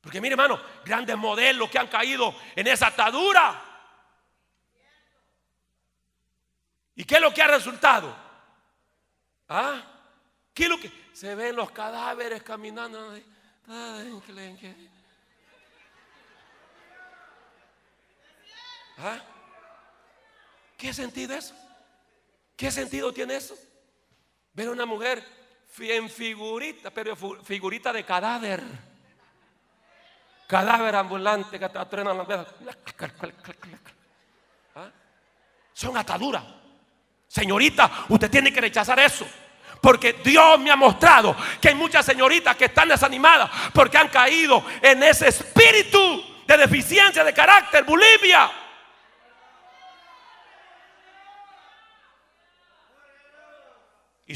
Porque mire, hermano, grandes modelos que han caído en esa atadura. ¿Y qué es lo que ha resultado? ¿Ah? ¿Qué es lo que se ven los cadáveres caminando? ¿Ah? ¿Qué sentido es eso? ¿Qué sentido tiene eso? Ver a una mujer en figurita, pero figurita de cadáver cadáver ambulante que atrenan la ¿Ah? Son ataduras. Señorita, usted tiene que rechazar eso. Porque Dios me ha mostrado que hay muchas señoritas que están desanimadas porque han caído en ese espíritu de deficiencia de carácter, bulimia.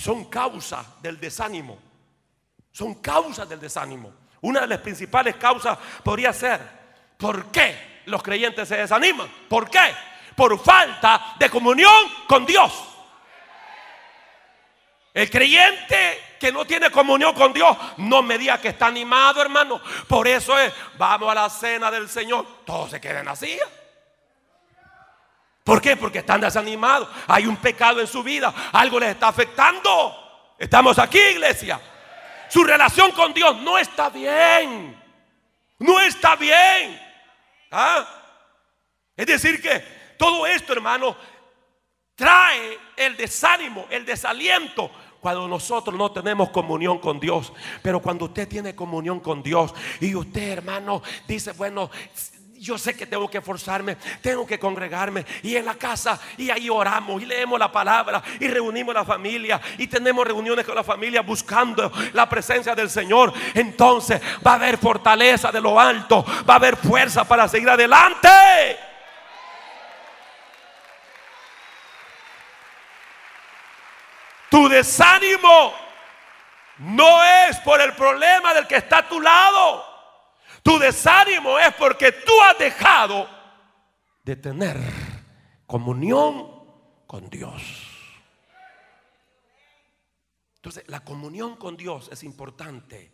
Son causas del desánimo. Son causas del desánimo. Una de las principales causas podría ser, ¿por qué los creyentes se desaniman? ¿Por qué? Por falta de comunión con Dios. El creyente que no tiene comunión con Dios, no me diga que está animado, hermano. Por eso es, vamos a la cena del Señor. Todos se quedan así. ¿Por qué? Porque están desanimados. Hay un pecado en su vida. Algo les está afectando. Estamos aquí, iglesia. Su relación con Dios no está bien. No está bien. ¿Ah? Es decir, que todo esto, hermano, trae el desánimo, el desaliento cuando nosotros no tenemos comunión con Dios. Pero cuando usted tiene comunión con Dios y usted, hermano, dice, bueno, yo sé que tengo que esforzarme, tengo que congregarme y en la casa y ahí oramos y leemos la palabra y reunimos la familia y tenemos reuniones con la familia buscando la presencia del Señor. Entonces va a haber fortaleza de lo alto, va a haber fuerza para seguir adelante. Tu desánimo no es por el problema del que está a tu lado. Tu desánimo es porque tú has dejado de tener comunión con Dios. Entonces, la comunión con Dios es importante.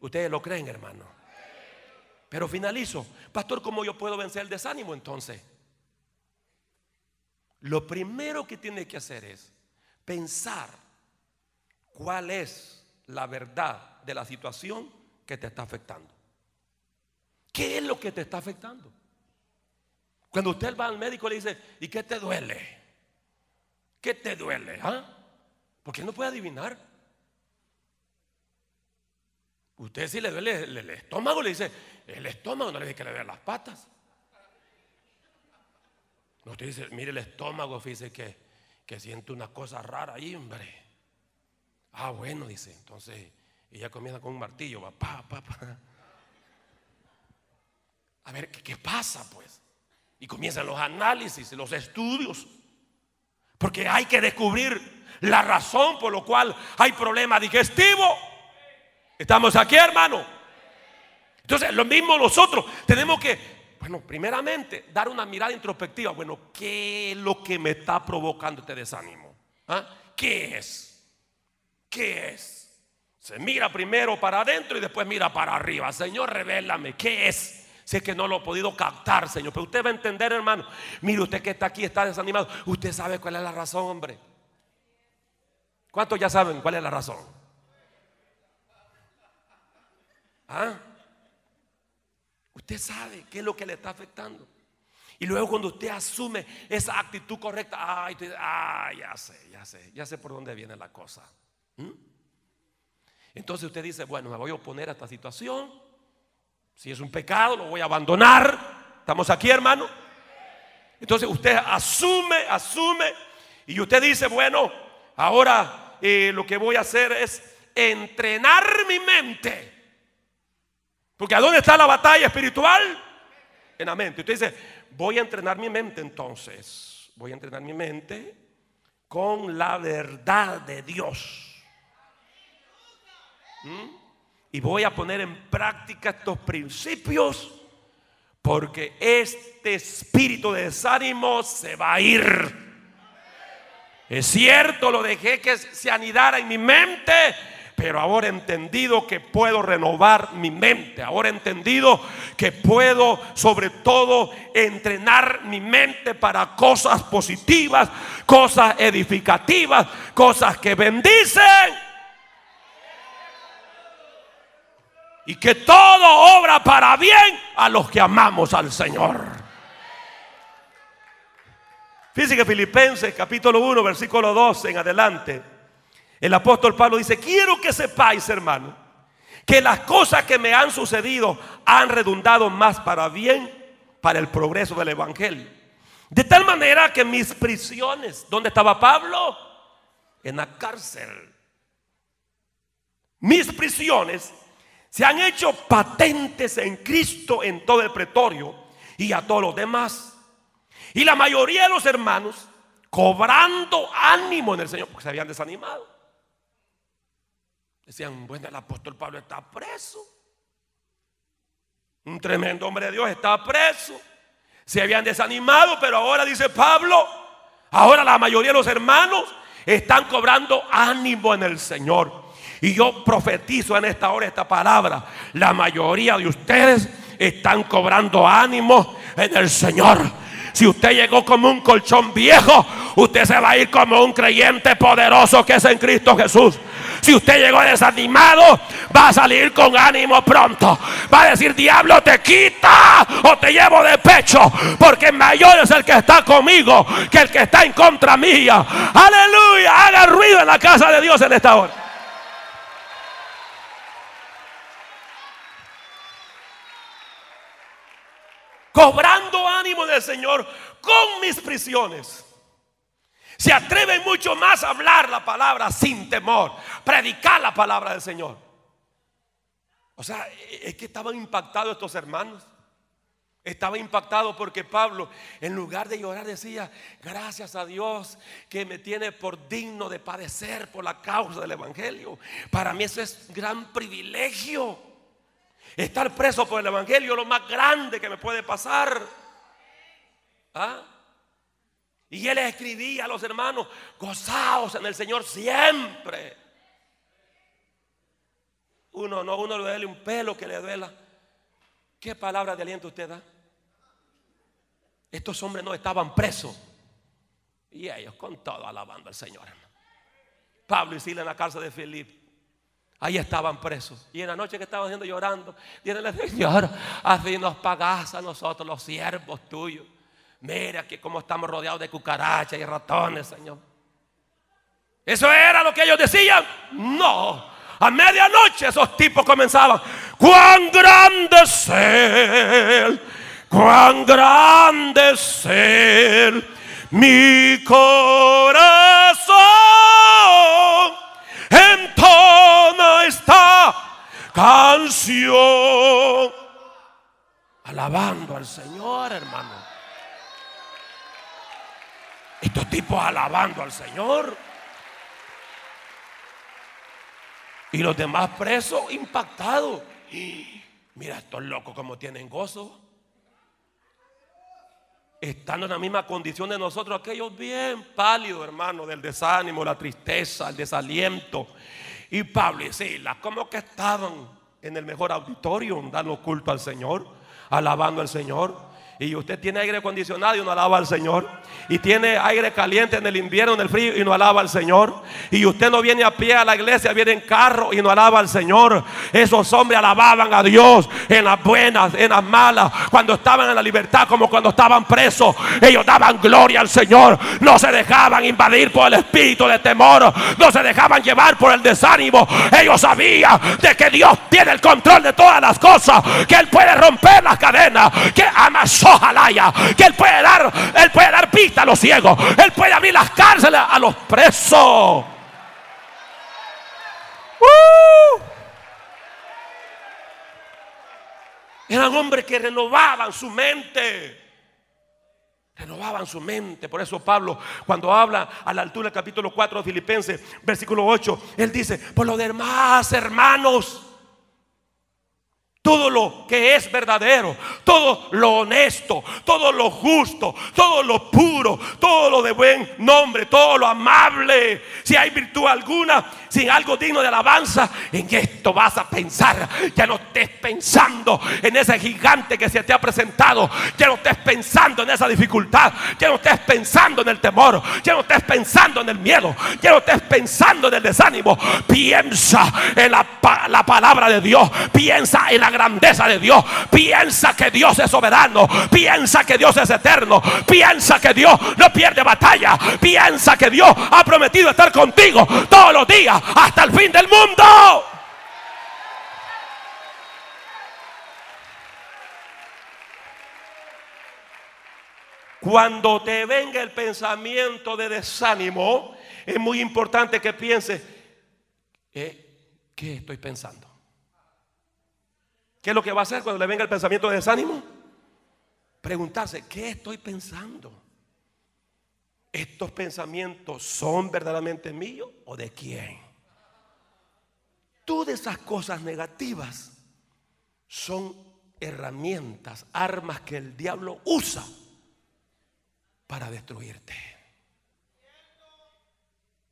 ¿Ustedes lo creen, hermano? Pero finalizo. Pastor, ¿cómo yo puedo vencer el desánimo entonces? Lo primero que tiene que hacer es pensar cuál es la verdad de la situación que te está afectando. ¿Qué es lo que te está afectando? Cuando usted va al médico le dice, ¿y qué te duele? ¿Qué te duele? ¿Ah? Porque no puede adivinar. Usted si le duele el, estómago, le dice, el estómago, no le dice que le duele las patas. No, usted dice, mire el estómago, fíjese que, que siente una cosa rara ahí, hombre. Ah, bueno, dice, entonces ella comienza con un martillo, va, pa, pa, pa. A ver, ¿qué, pasa pues? Y comienzan los análisis, los estudios. Porque hay que descubrir la razón por la cual hay problema digestivo. Estamos aquí, hermano. Entonces, lo mismo nosotros tenemos que, bueno, primeramente, dar una mirada introspectiva. Bueno, ¿qué es lo que me está provocando este desánimo? ¿Ah? ¿Qué es? ¿Qué es? Se mira primero para adentro y después mira para arriba. Señor, revélame, ¿qué es? Sé que no lo he podido captar, Señor. Pero usted va a entender, hermano. Mire, usted que está aquí está desanimado. Usted sabe cuál es la razón, hombre. ¿Cuántos ya saben cuál es la razón? ¿Ah? Usted sabe qué es lo que le está afectando. Y luego cuando usted asume esa actitud correcta, ay, ya sé, ya sé, ya sé por dónde viene la cosa. ¿Mm? Entonces usted dice, bueno, me voy a oponer a esta situación si es un pecado, lo voy a abandonar. ¿Estamos aquí, hermano? Entonces usted asume, asume. Y usted dice, bueno, ahora eh, lo que voy a hacer es entrenar mi mente. Porque ¿a dónde está la batalla espiritual? En la mente. Usted dice, voy a entrenar mi mente entonces. Voy a entrenar mi mente con la verdad de Dios. ¿Mm? Y voy a poner en práctica estos principios porque este espíritu de desánimo se va a ir. Es cierto, lo dejé que se anidara en mi mente, pero ahora he entendido que puedo renovar mi mente. Ahora he entendido que puedo sobre todo entrenar mi mente para cosas positivas, cosas edificativas, cosas que bendicen. Y que todo obra para bien a los que amamos al Señor. Fíjense que Filipenses capítulo 1 versículo 12 en adelante, el apóstol Pablo dice, quiero que sepáis hermano, que las cosas que me han sucedido han redundado más para bien, para el progreso del Evangelio. De tal manera que mis prisiones, ¿dónde estaba Pablo? En la cárcel. Mis prisiones se han hecho patentes en Cristo en todo el pretorio y a todos los demás. Y la mayoría de los hermanos cobrando ánimo en el Señor porque se habían desanimado. Decían, bueno, el apóstol Pablo está preso. Un tremendo hombre de Dios está preso. Se habían desanimado, pero ahora dice Pablo, ahora la mayoría de los hermanos están cobrando ánimo en el Señor. Y yo profetizo en esta hora esta palabra. La mayoría de ustedes están cobrando ánimo en el Señor. Si usted llegó como un colchón viejo, usted se va a ir como un creyente poderoso que es en Cristo Jesús. Si usted llegó desanimado, va a salir con ánimo pronto. Va a decir, diablo, te quita o te llevo de pecho. Porque mayor es el que está conmigo que el que está en contra mía. Aleluya. Haga ruido en la casa de Dios en esta hora. Cobrando ánimo del Señor con mis prisiones. Se atreven mucho más a hablar la palabra sin temor, predicar la palabra del Señor. O sea, es que estaban impactados estos hermanos. Estaba impactado porque Pablo, en lugar de llorar, decía, gracias a Dios que me tiene por digno de padecer por la causa del Evangelio. Para mí eso es gran privilegio. Estar preso por el Evangelio es lo más grande que me puede pasar. ¿Ah? Y él escribía a los hermanos, gozaos en el Señor siempre. Uno no, uno le duele un pelo que le duela. ¿Qué palabra de aliento usted da? Estos hombres no estaban presos. Y ellos con todo alabando al Señor. Pablo y Sila en la cárcel de Filipe. Ahí estaban presos. Y en la noche que estaban haciendo llorando, díganle, Señor, [laughs] así nos pagás a nosotros los siervos tuyos. Mira que como estamos rodeados de cucarachas y ratones, Señor. ¿Eso era lo que ellos decían? No. A medianoche esos tipos comenzaban. Cuán grande es cuán grande es mi corazón esta canción. Alabando al Señor, hermano. Estos tipos alabando al Señor. Y los demás presos impactados. Mira estos locos como tienen gozo. Estando en la misma condición de nosotros, aquellos bien pálidos, hermano, del desánimo, la tristeza, el desaliento. Y Pablo y Silas, como que estaban en el mejor auditorio, dando culto al Señor, alabando al Señor. Y usted tiene aire acondicionado y no alaba al Señor. Y tiene aire caliente en el invierno, en el frío y no alaba al Señor. Y usted no viene a pie a la iglesia, viene en carro y no alaba al Señor. Esos hombres alababan a Dios en las buenas, en las malas, cuando estaban en la libertad, como cuando estaban presos. Ellos daban gloria al Señor. No se dejaban invadir por el espíritu de temor. No se dejaban llevar por el desánimo. Ellos sabían de que Dios tiene el control de todas las cosas. Que Él puede romper las cadenas. Que amasó Ojalá que Él puede dar, Él puede dar pista a los ciegos, Él puede abrir las cárceles a los presos. ¡Uh! Eran hombres que renovaban su mente. Renovaban su mente. Por eso Pablo, cuando habla a la altura del capítulo 4 de Filipenses, versículo 8, él dice, por lo demás, hermanos, todo lo que es verdadero, todo lo honesto, todo lo justo, todo lo puro, todo lo de buen nombre, todo lo amable. Si hay virtud alguna, sin algo digno de alabanza, en esto vas a pensar. Ya no estés pensando en ese gigante que se te ha presentado. Ya no estés pensando en esa dificultad. Ya no estés pensando en el temor. Ya no estés pensando en el miedo. Ya no estés pensando en el desánimo. Piensa en la, la palabra de Dios. Piensa en la grandeza de Dios. Piensa que Dios es soberano. Piensa que Dios es eterno. Piensa que Dios no pierde batalla. Piensa que Dios ha prometido estar contigo todos los días hasta el fin del mundo. Cuando te venga el pensamiento de desánimo, es muy importante que pienses, eh, ¿qué estoy pensando? ¿Qué es lo que va a hacer cuando le venga el pensamiento de desánimo? Preguntarse, ¿qué estoy pensando? ¿Estos pensamientos son verdaderamente míos o de quién? Todas esas cosas negativas son herramientas, armas que el diablo usa para destruirte.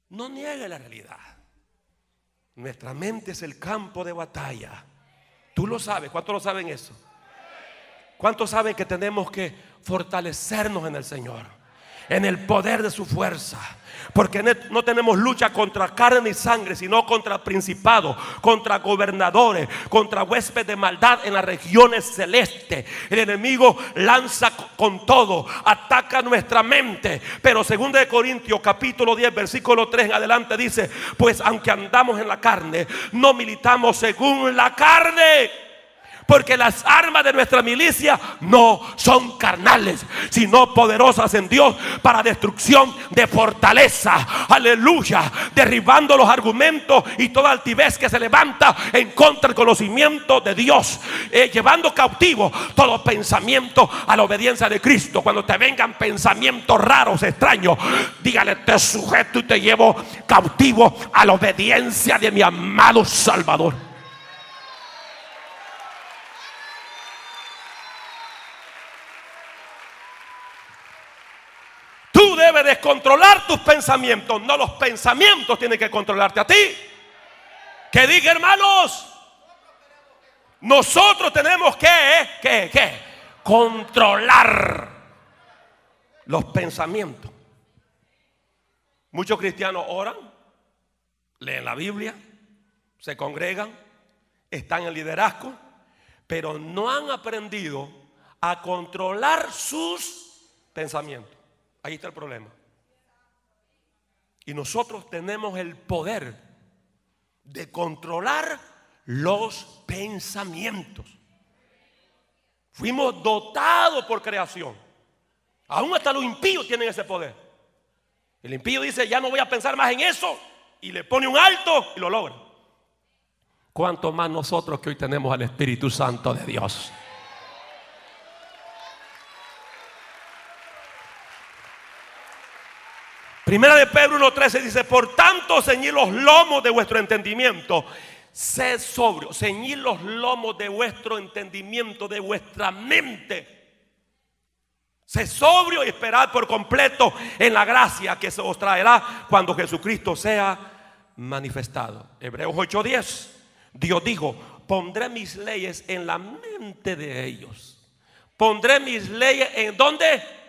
No niegue la realidad. Nuestra mente es el campo de batalla. Tú lo sabes. ¿Cuántos lo saben eso? ¿Cuántos saben que tenemos que fortalecernos en el Señor? En el poder de su fuerza. Porque no tenemos lucha contra carne y sangre, sino contra principados, contra gobernadores, contra huéspedes de maldad en las regiones celestes. El enemigo lanza con todo, ataca nuestra mente. Pero según de Corintios capítulo 10, versículo 3 en adelante dice, pues aunque andamos en la carne, no militamos según la carne porque las armas de nuestra milicia no son carnales, sino poderosas en Dios para destrucción de fortaleza. Aleluya. Derribando los argumentos y toda altivez que se levanta en contra del conocimiento de Dios. Eh, llevando cautivo todo pensamiento a la obediencia de Cristo. Cuando te vengan pensamientos raros, extraños, dígale, te sujeto y te llevo cautivo a la obediencia de mi amado Salvador. Tú debes descontrolar tus pensamientos, no los pensamientos tienen que controlarte a ti. Que diga, hermanos, nosotros tenemos que, que, que controlar los pensamientos. Muchos cristianos oran, leen la Biblia, se congregan, están en liderazgo, pero no han aprendido a controlar sus pensamientos. Ahí está el problema. Y nosotros tenemos el poder de controlar los pensamientos. Fuimos dotados por creación. Aún hasta los impíos tienen ese poder. El impío dice, ya no voy a pensar más en eso. Y le pone un alto y lo logra. Cuanto más nosotros que hoy tenemos al Espíritu Santo de Dios. Primera de Pedro 1.13 dice, por tanto ceñid los lomos de vuestro entendimiento. Sed sobrio, ceñid los lomos de vuestro entendimiento, de vuestra mente. Sed sobrio y esperad por completo en la gracia que se os traerá cuando Jesucristo sea manifestado. Hebreos 8:10. Dios dijo, pondré mis leyes en la mente de ellos. Pondré mis leyes en dónde?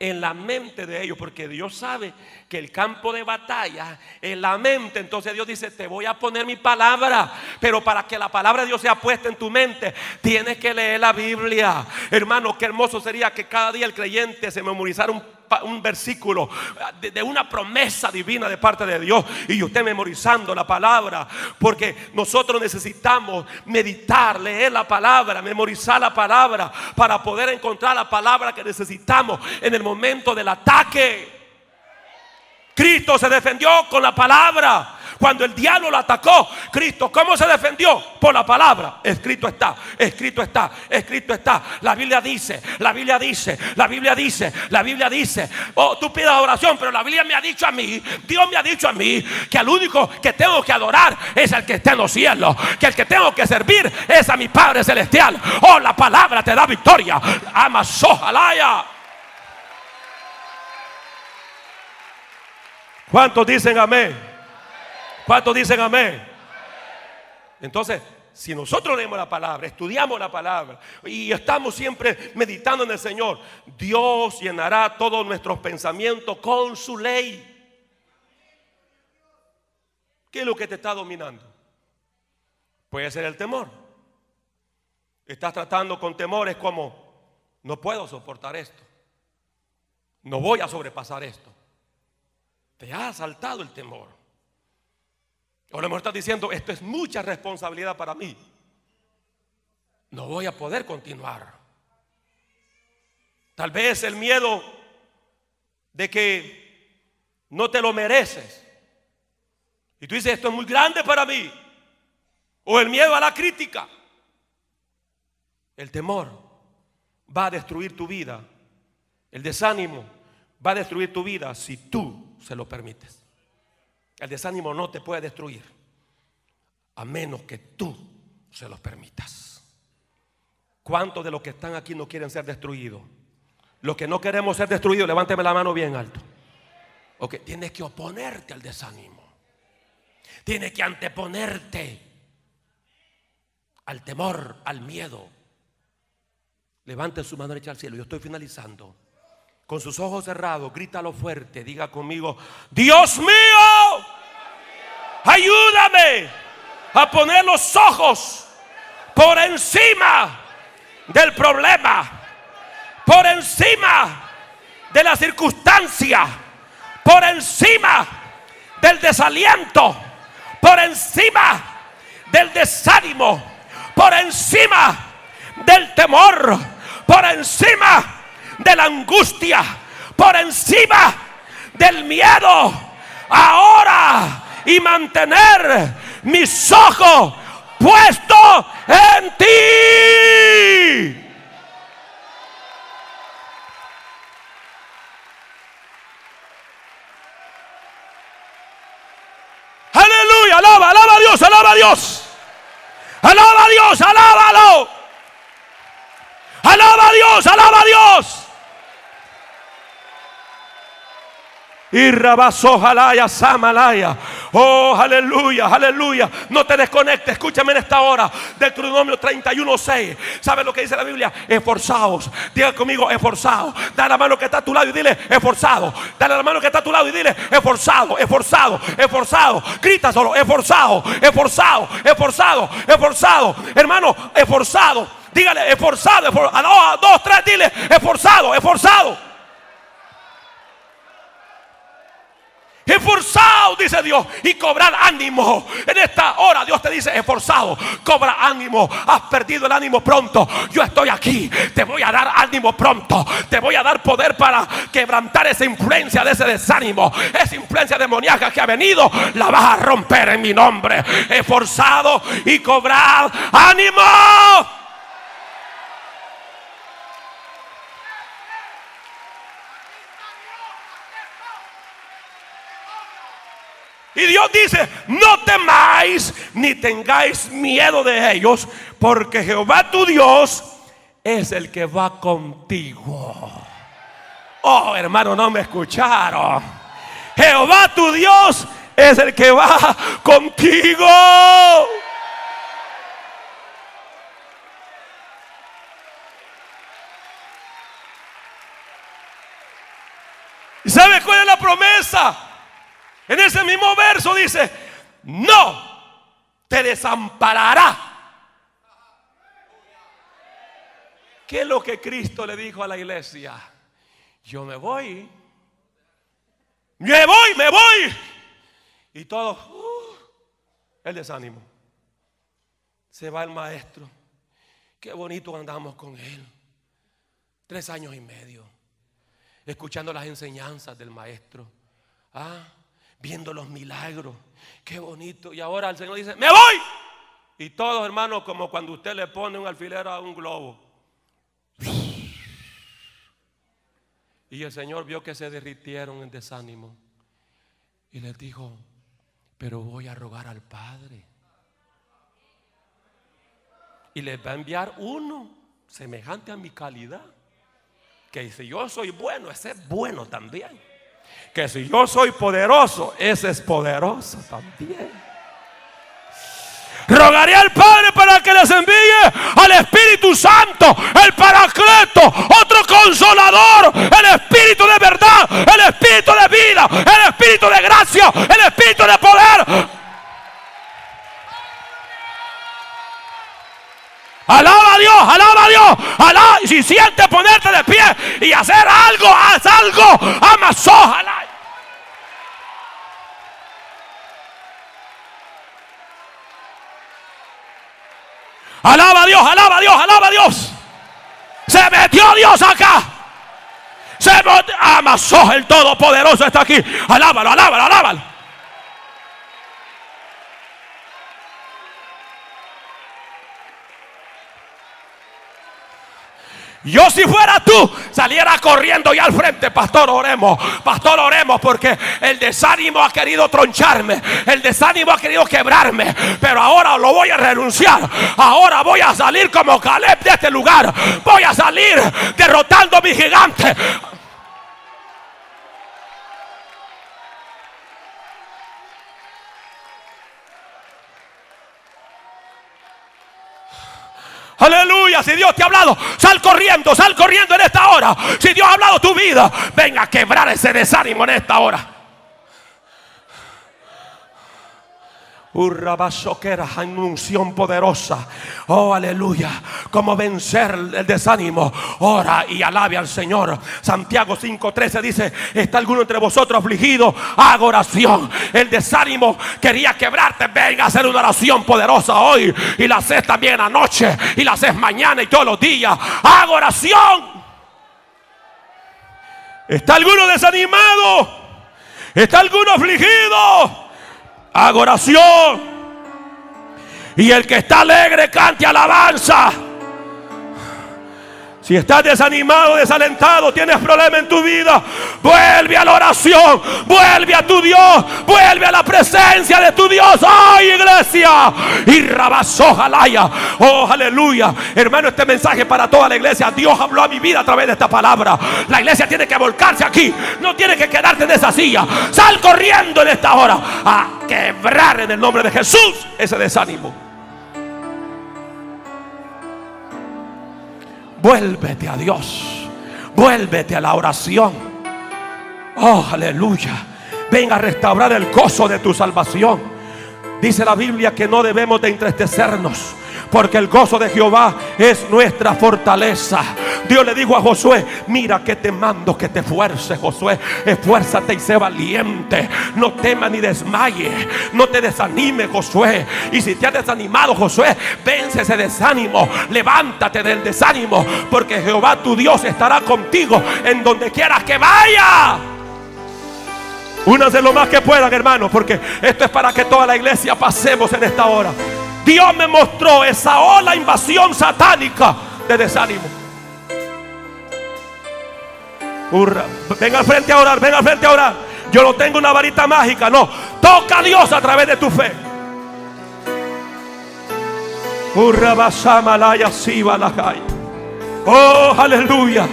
En la mente de ellos, porque Dios sabe que el campo de batalla en la mente, entonces Dios dice, te voy a poner mi palabra, pero para que la palabra de Dios sea puesta en tu mente, tienes que leer la Biblia. Hermano, qué hermoso sería que cada día el creyente se memorizara un un versículo de, una promesa divina de parte de Dios y usted memorizando la palabra, porque nosotros necesitamos meditar, leer la palabra, memorizar la palabra para poder encontrar la palabra que necesitamos en el momento del ataque. Cristo se defendió con la palabra. Cuando el diablo lo atacó, Cristo, ¿cómo se defendió? Por la palabra. Escrito está, escrito está, escrito está. La Biblia dice, la Biblia dice, la Biblia dice, la Biblia dice. Oh, tú pidas oración, pero la Biblia me ha dicho a mí, Dios me ha dicho a mí, que al único que tengo que adorar es el que está en los cielos. Que el que tengo que servir es a mi Padre Celestial. Oh, la palabra te da victoria. Ama sojalaya. ¿Cuántos dicen amén? ¿Cuántos dicen amén? Entonces, si nosotros leemos la palabra, estudiamos la palabra y estamos siempre meditando en el Señor, Dios llenará todos nuestros pensamientos con su ley. ¿Qué es lo que te está dominando? Puede ser el temor. Estás tratando con temores como, no puedo soportar esto. No voy a sobrepasar esto. Te ha asaltado el temor. Ahora me está diciendo, esto es mucha responsabilidad para mí. No voy a poder continuar. Tal vez el miedo de que no te lo mereces. Y tú dices, esto es muy grande para mí. O el miedo a la crítica. El temor va a destruir tu vida. El desánimo va a destruir tu vida si tú se lo permites. El desánimo no te puede destruir a menos que tú se los permitas. ¿Cuántos de los que están aquí no quieren ser destruidos? Los que no queremos ser destruidos, levánteme la mano bien alto. Ok, tienes que oponerte al desánimo. Tienes que anteponerte al temor, al miedo. Levante su mano derecha al cielo. Yo estoy finalizando con sus ojos cerrados, grítalo fuerte, diga conmigo, Dios mío, ayúdame a poner los ojos por encima del problema, por encima de la circunstancia, por encima del desaliento, por encima del desánimo, por encima del temor, por encima de la angustia, por encima del miedo, ahora y mantener mis ojos puestos en ti. Aleluya, alaba, alaba a Dios, alaba a Dios. Alaba a Dios, alábalo. Alaba a Dios, alaba a Dios. Y rabazo jalaya, samalaya. Oh, aleluya, aleluya. No te desconectes. Escúchame en esta hora. Deuteronomio 31:6. ¿Sabes lo que dice la Biblia? Esforzados. Diga conmigo, esforzados. Dale la mano que está a tu lado y dile, esforzado. Dale la mano que está a tu lado y dile, esforzado, esforzado, esforzado. Grita solo, esforzado, esforzado, esforzado, esforzado. Hermano, esforzado. Dígale, esforzado, esforzado. dos, tres, dile, esforzado, esforzado. Esforzado, dice Dios, y cobrar ánimo. En esta hora Dios te dice, esforzado, cobra ánimo. Has perdido el ánimo pronto. Yo estoy aquí, te voy a dar ánimo pronto. Te voy a dar poder para quebrantar esa influencia de ese desánimo, esa influencia demoníaca que ha venido. La vas a romper en mi nombre. Esforzado y cobrar ánimo. Y Dios dice, no temáis ni tengáis miedo de ellos, porque Jehová tu Dios es el que va contigo. Oh, hermano, no me escucharon. Jehová tu Dios es el que va contigo. ¿Y sabes cuál es la promesa? En ese mismo verso dice, no te desamparará. ¿Qué es lo que Cristo le dijo a la iglesia? Yo me voy. Me voy, me voy. Y todo, uh, el desánimo. Se va el maestro. Qué bonito andamos con él. Tres años y medio. Escuchando las enseñanzas del maestro. Ah, viendo los milagros. Qué bonito. Y ahora el Señor dice, me voy. Y todos hermanos, como cuando usted le pone un alfiler a un globo. Y el Señor vio que se derritieron en desánimo. Y les dijo, pero voy a rogar al Padre. Y les va a enviar uno semejante a mi calidad. Que si yo soy bueno, ese es bueno también que si yo soy poderoso, ese es poderoso también. Rogaré al Padre para que les envíe al Espíritu Santo, el Paracleto, otro consolador, el Espíritu de verdad, el Espíritu de vida, el Espíritu de gracia, el Espíritu de poder. Alaba a Dios, alaba a Dios, alaba. Si sientes ponerte de pie y hacer algo, haz algo. Amasójala. Alaba a Dios, alaba a Dios, alaba a Dios. Se metió Dios acá. Se amasó el Todopoderoso está aquí. Alábalo, alábalo, alábalo. Yo si fuera tú, saliera corriendo y al frente, pastor, oremos, pastor, oremos, porque el desánimo ha querido troncharme, el desánimo ha querido quebrarme, pero ahora lo voy a renunciar, ahora voy a salir como Caleb de este lugar, voy a salir derrotando a mi gigante, Aleluya. Si Dios te ha hablado, sal corriendo, sal corriendo en esta hora. Si Dios ha hablado tu vida, venga a quebrar ese desánimo en esta hora. En unción poderosa. Oh, aleluya. Como vencer el desánimo. Ora y alabe al Señor. Santiago 5:13 dice: ¿Está alguno entre vosotros afligido? Haga oración. El desánimo quería quebrarte. Venga a hacer una oración poderosa hoy. Y la haces también anoche. Y la haces mañana y todos los días. Haga oración. ¿Está alguno desanimado? ¿Está alguno afligido? Haga oración. Y el que está alegre cante alabanza. Si estás desanimado, desalentado, tienes problema en tu vida, vuelve a la oración, vuelve a tu Dios, vuelve a la presencia de tu Dios. ¡Ay, iglesia! Y rabasó jalaya. Oh, aleluya. Hermano, este mensaje para toda la iglesia. Dios habló a mi vida a través de esta palabra. La iglesia tiene que volcarse aquí. No tiene que quedarte en esa silla. Sal corriendo en esta hora a quebrar en el nombre de Jesús ese desánimo. Vuélvete a Dios. Vuélvete a la oración. Oh, aleluya. Venga a restaurar el gozo de tu salvación. Dice la Biblia que no debemos de entristecernos porque el gozo de Jehová es nuestra fortaleza. Dios le dijo a Josué, mira que te mando que te esfuerces, Josué, esfuérzate y sé valiente, no temas ni desmaye, no te desanime, Josué. Y si te has desanimado, Josué, vence ese desánimo, levántate del desánimo, porque Jehová tu Dios estará contigo en donde quieras que vaya. Únase lo más que puedan, hermanos, porque esto es para que toda la iglesia pasemos en esta hora. Dios me mostró esa ola invasión satánica de desánimo. Venga al frente a orar, venga al frente a orar. Yo no tengo una varita mágica, no. Toca a Dios a través de tu fe. Oh, aleluya.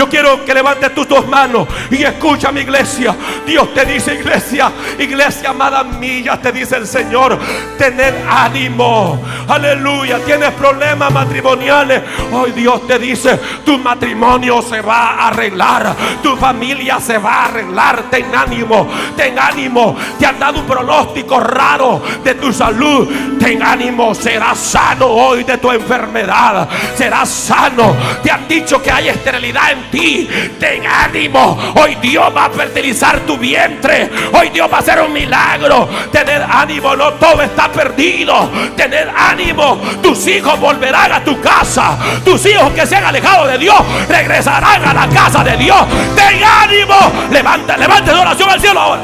Yo quiero que levantes tus dos manos y escucha mi iglesia. Dios te dice, iglesia, iglesia amada mía, te dice el Señor, tener ánimo. Aleluya. Tienes problemas matrimoniales. Hoy Dios te dice, tu matrimonio se va a arreglar. Tu familia se va a arreglar. Ten ánimo, ten ánimo. Te han dado un pronóstico raro de tu salud. Ten ánimo, serás sano hoy de tu enfermedad. Serás sano. Te han dicho que hay esterilidad en ti. Ten ánimo. Hoy Dios va a fertilizar tu vientre. Hoy Dios va a hacer un milagro. Tener ánimo. No todo está perdido. Tener ánimo. Tus hijos volverán a tu casa. Tus hijos que se han alejado de Dios regresarán a la casa de Dios. Ten ánimo. Levanta, levanta oración al cielo ahora.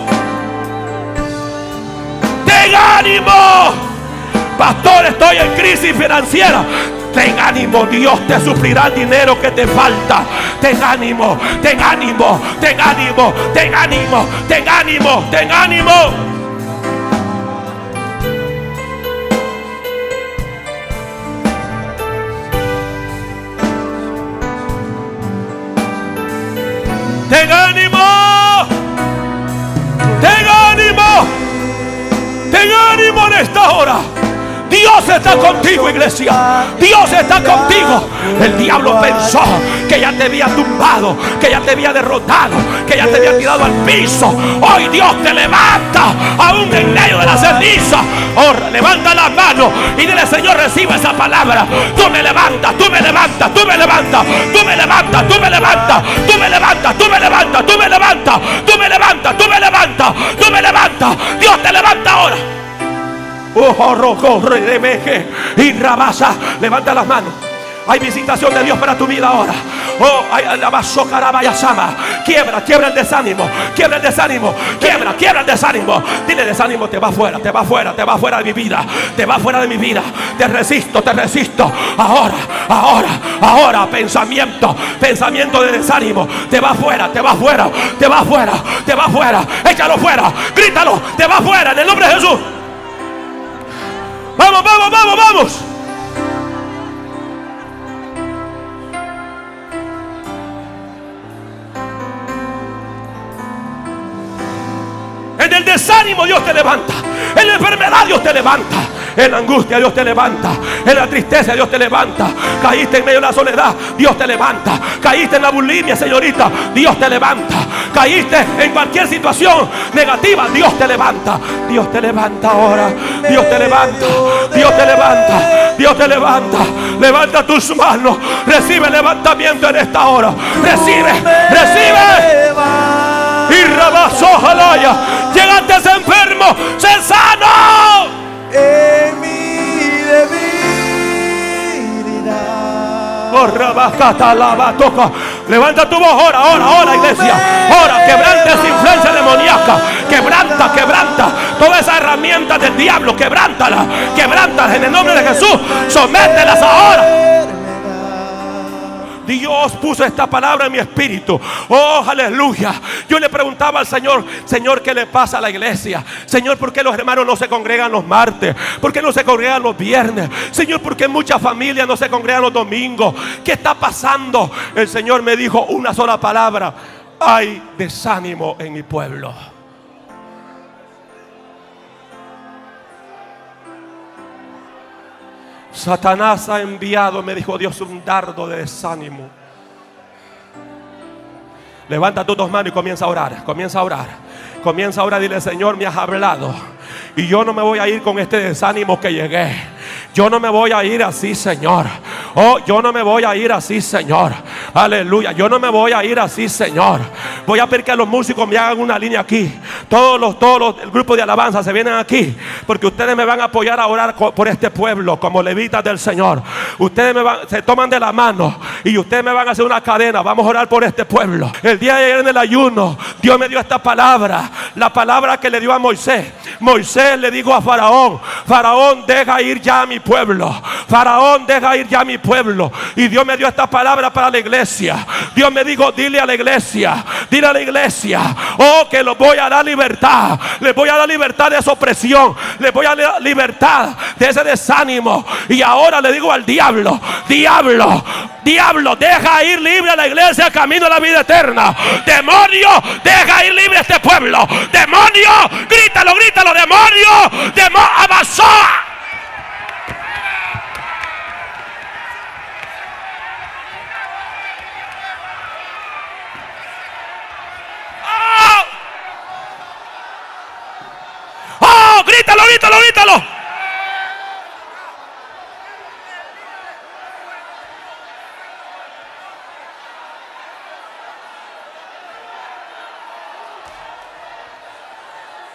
Ten ánimo. Pastor, estoy en crisis financiera. Ten ánimo, Dios te suplirá el dinero que te falta. Ten ánimo, ten ánimo, ten ánimo, ten ánimo, ten ánimo, ten ánimo. Ten ánimo. Ten ánimo. Ten ánimo en esta hora. Dios está contigo, iglesia. Dios está contigo. El diablo pensó que ya te había tumbado, que ya te había derrotado, que ya te había tirado al piso. Hoy Dios te levanta, aún en medio de la ceniza. Oh, levanta la mano y dile, Señor, reciba esa palabra. Tú me levantas, tú me levantas, tú me levantas, tú me levantas, tú me levantas, tú me levantas, tú me levantas, tú me levantas, tú me levantas, tú me levantas, tú me levantas. Dios te levanta ahora. Oh, rojo, y rabasa. Levanta las manos. Hay visitación de Dios para tu vida ahora. Oh, hay la. Quiebra, quiebra el desánimo. Quiebra el desánimo. Quiebra, quiebra el desánimo. Dile desánimo, te va fuera, te va fuera, te va fuera de mi vida. Te va fuera de mi vida. Te resisto, te resisto. Ahora, ahora, ahora. Pensamiento, pensamiento de desánimo. Te va fuera, te va fuera, te va fuera, te va fuera. Échalo fuera. Grítalo, te va fuera en el nombre de Jesús. Vamos, vamos, vamos, vamos. En el desánimo Dios te levanta. En la enfermedad Dios te levanta. En la angustia Dios te levanta. En la tristeza Dios te levanta. Caíste en medio de la soledad. Dios te levanta. Caíste en la bulimia, señorita. Dios te levanta. Caíste en cualquier situación negativa. Dios te levanta. Dios te levanta ahora. Dios te levanta. Dios te levanta. Dios te levanta. Levanta tus manos. Recibe levantamiento en esta hora. Recibe. Recibe. Y rabasó jalaya. Llegaste enfermo. Sé sano en mi debilidad. Oh, toca. Levanta tu voz, ahora, ahora, ahora, iglesia. Ahora, quebranta esa influencia demoníaca. Quebranta, quebranta. Toda esa herramienta del diablo, quebrántala. Quebrántalas en el nombre de Jesús. Somételas ahora. Dios puso esta palabra en mi espíritu. Oh, aleluya. Yo le preguntaba al Señor, Señor, ¿qué le pasa a la iglesia? Señor, ¿por qué los hermanos no se congregan los martes? ¿Por qué no se congregan los viernes? Señor, ¿por qué muchas familias no se congregan los domingos? ¿Qué está pasando? El Señor me dijo una sola palabra. Hay desánimo en mi pueblo. Satanás ha enviado, me dijo Dios, un dardo de desánimo. Levanta tus dos manos y comienza a orar. Comienza a orar. Comienza a orar. Dile, Señor, me has hablado. Y yo no me voy a ir con este desánimo que llegué. Yo no me voy a ir así, Señor. Oh, yo no me voy a ir así, Señor. Aleluya. Yo no me voy a ir así, Señor. Voy a pedir que los músicos me hagan una línea aquí. Todos los, todos los, el grupo de alabanza se vienen aquí. Porque ustedes me van a apoyar a orar por este pueblo como levitas del Señor. Ustedes me van, se toman de la mano y ustedes me van a hacer una cadena. Vamos a orar por este pueblo. El día de ayer en el ayuno, Dios me dio esta palabra. La palabra que le dio a Moisés. Moisés le dijo a Faraón: Faraón, deja ir ya mi pueblo. Faraón, deja ir ya a mi pueblo. Y Dios me dio esta palabra para la iglesia. Dios me dijo, dile a la iglesia, dile a la iglesia, oh, que los voy a dar libertad. Les voy a dar libertad de esa opresión. Les voy a dar libertad de ese desánimo. Y ahora le digo al diablo, diablo, diablo, deja ir libre a la iglesia camino a la vida eterna. Demonio, deja ir libre a este pueblo. Demonio, grítalo, grítalo, demonio, demonio, avanzó. ¡Oh! ¡Grítalo, grítalo, grítalo!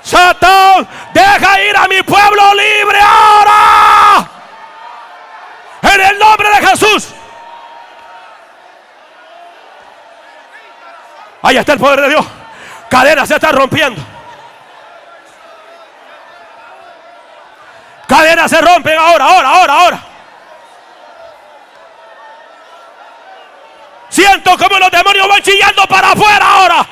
Satán, deja ir a mi pueblo libre ahora. En el nombre de Jesús. Ahí está el poder de Dios. Cadenas se están rompiendo. Cadenas se rompen ahora, ahora, ahora, ahora. Siento como los demonios van chillando para afuera ahora.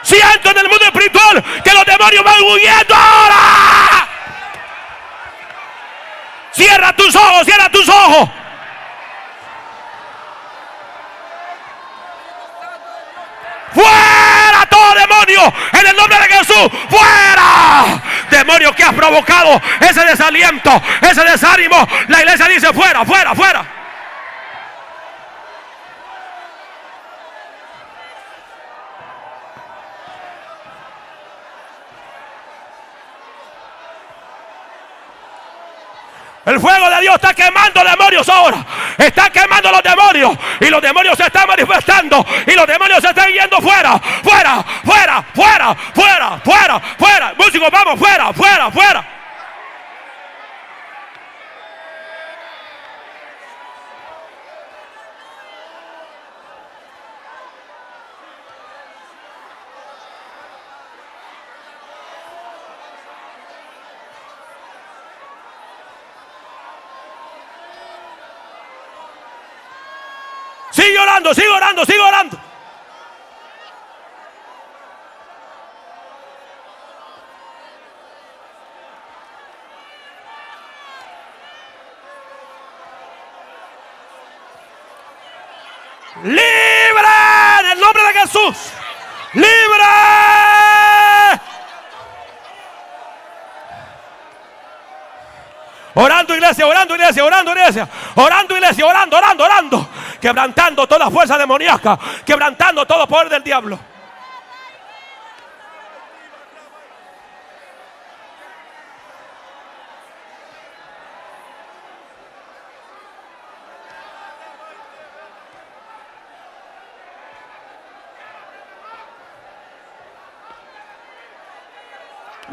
Siento en el mundo espiritual que los demonios van huyendo ahora. Cierra tus ojos, cierra tus ojos. Fuera demonio en el nombre de Jesús. Fuera. Demonio que has provocado ese desaliento, ese desánimo. La iglesia dice fuera, fuera, fuera. El fuego de Dios está quemando demonios ahora. Está quemando los demonios. Y los demonios se están manifestando. Y los demonios se están yendo fuera. Fuera, fuera, fuera, fuera, fuera, fuera. Músicos, vamos, fuera, fuera, fuera. Sigue orando, sigue orando, sigue orando. Libre en el nombre de Jesús. Libre. Orando iglesia, orando iglesia, orando iglesia, orando iglesia, orando, orando, orando, quebrantando toda fuerza demoníaca, quebrantando todo poder del diablo.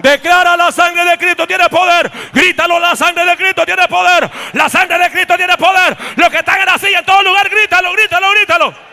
Declara la sangre de Cristo tiene poder. Grítalo, la sangre de Cristo tiene poder. La sangre de Cristo tiene poder. Los que están en la silla en todo lugar, grítalo, grítalo, grítalo.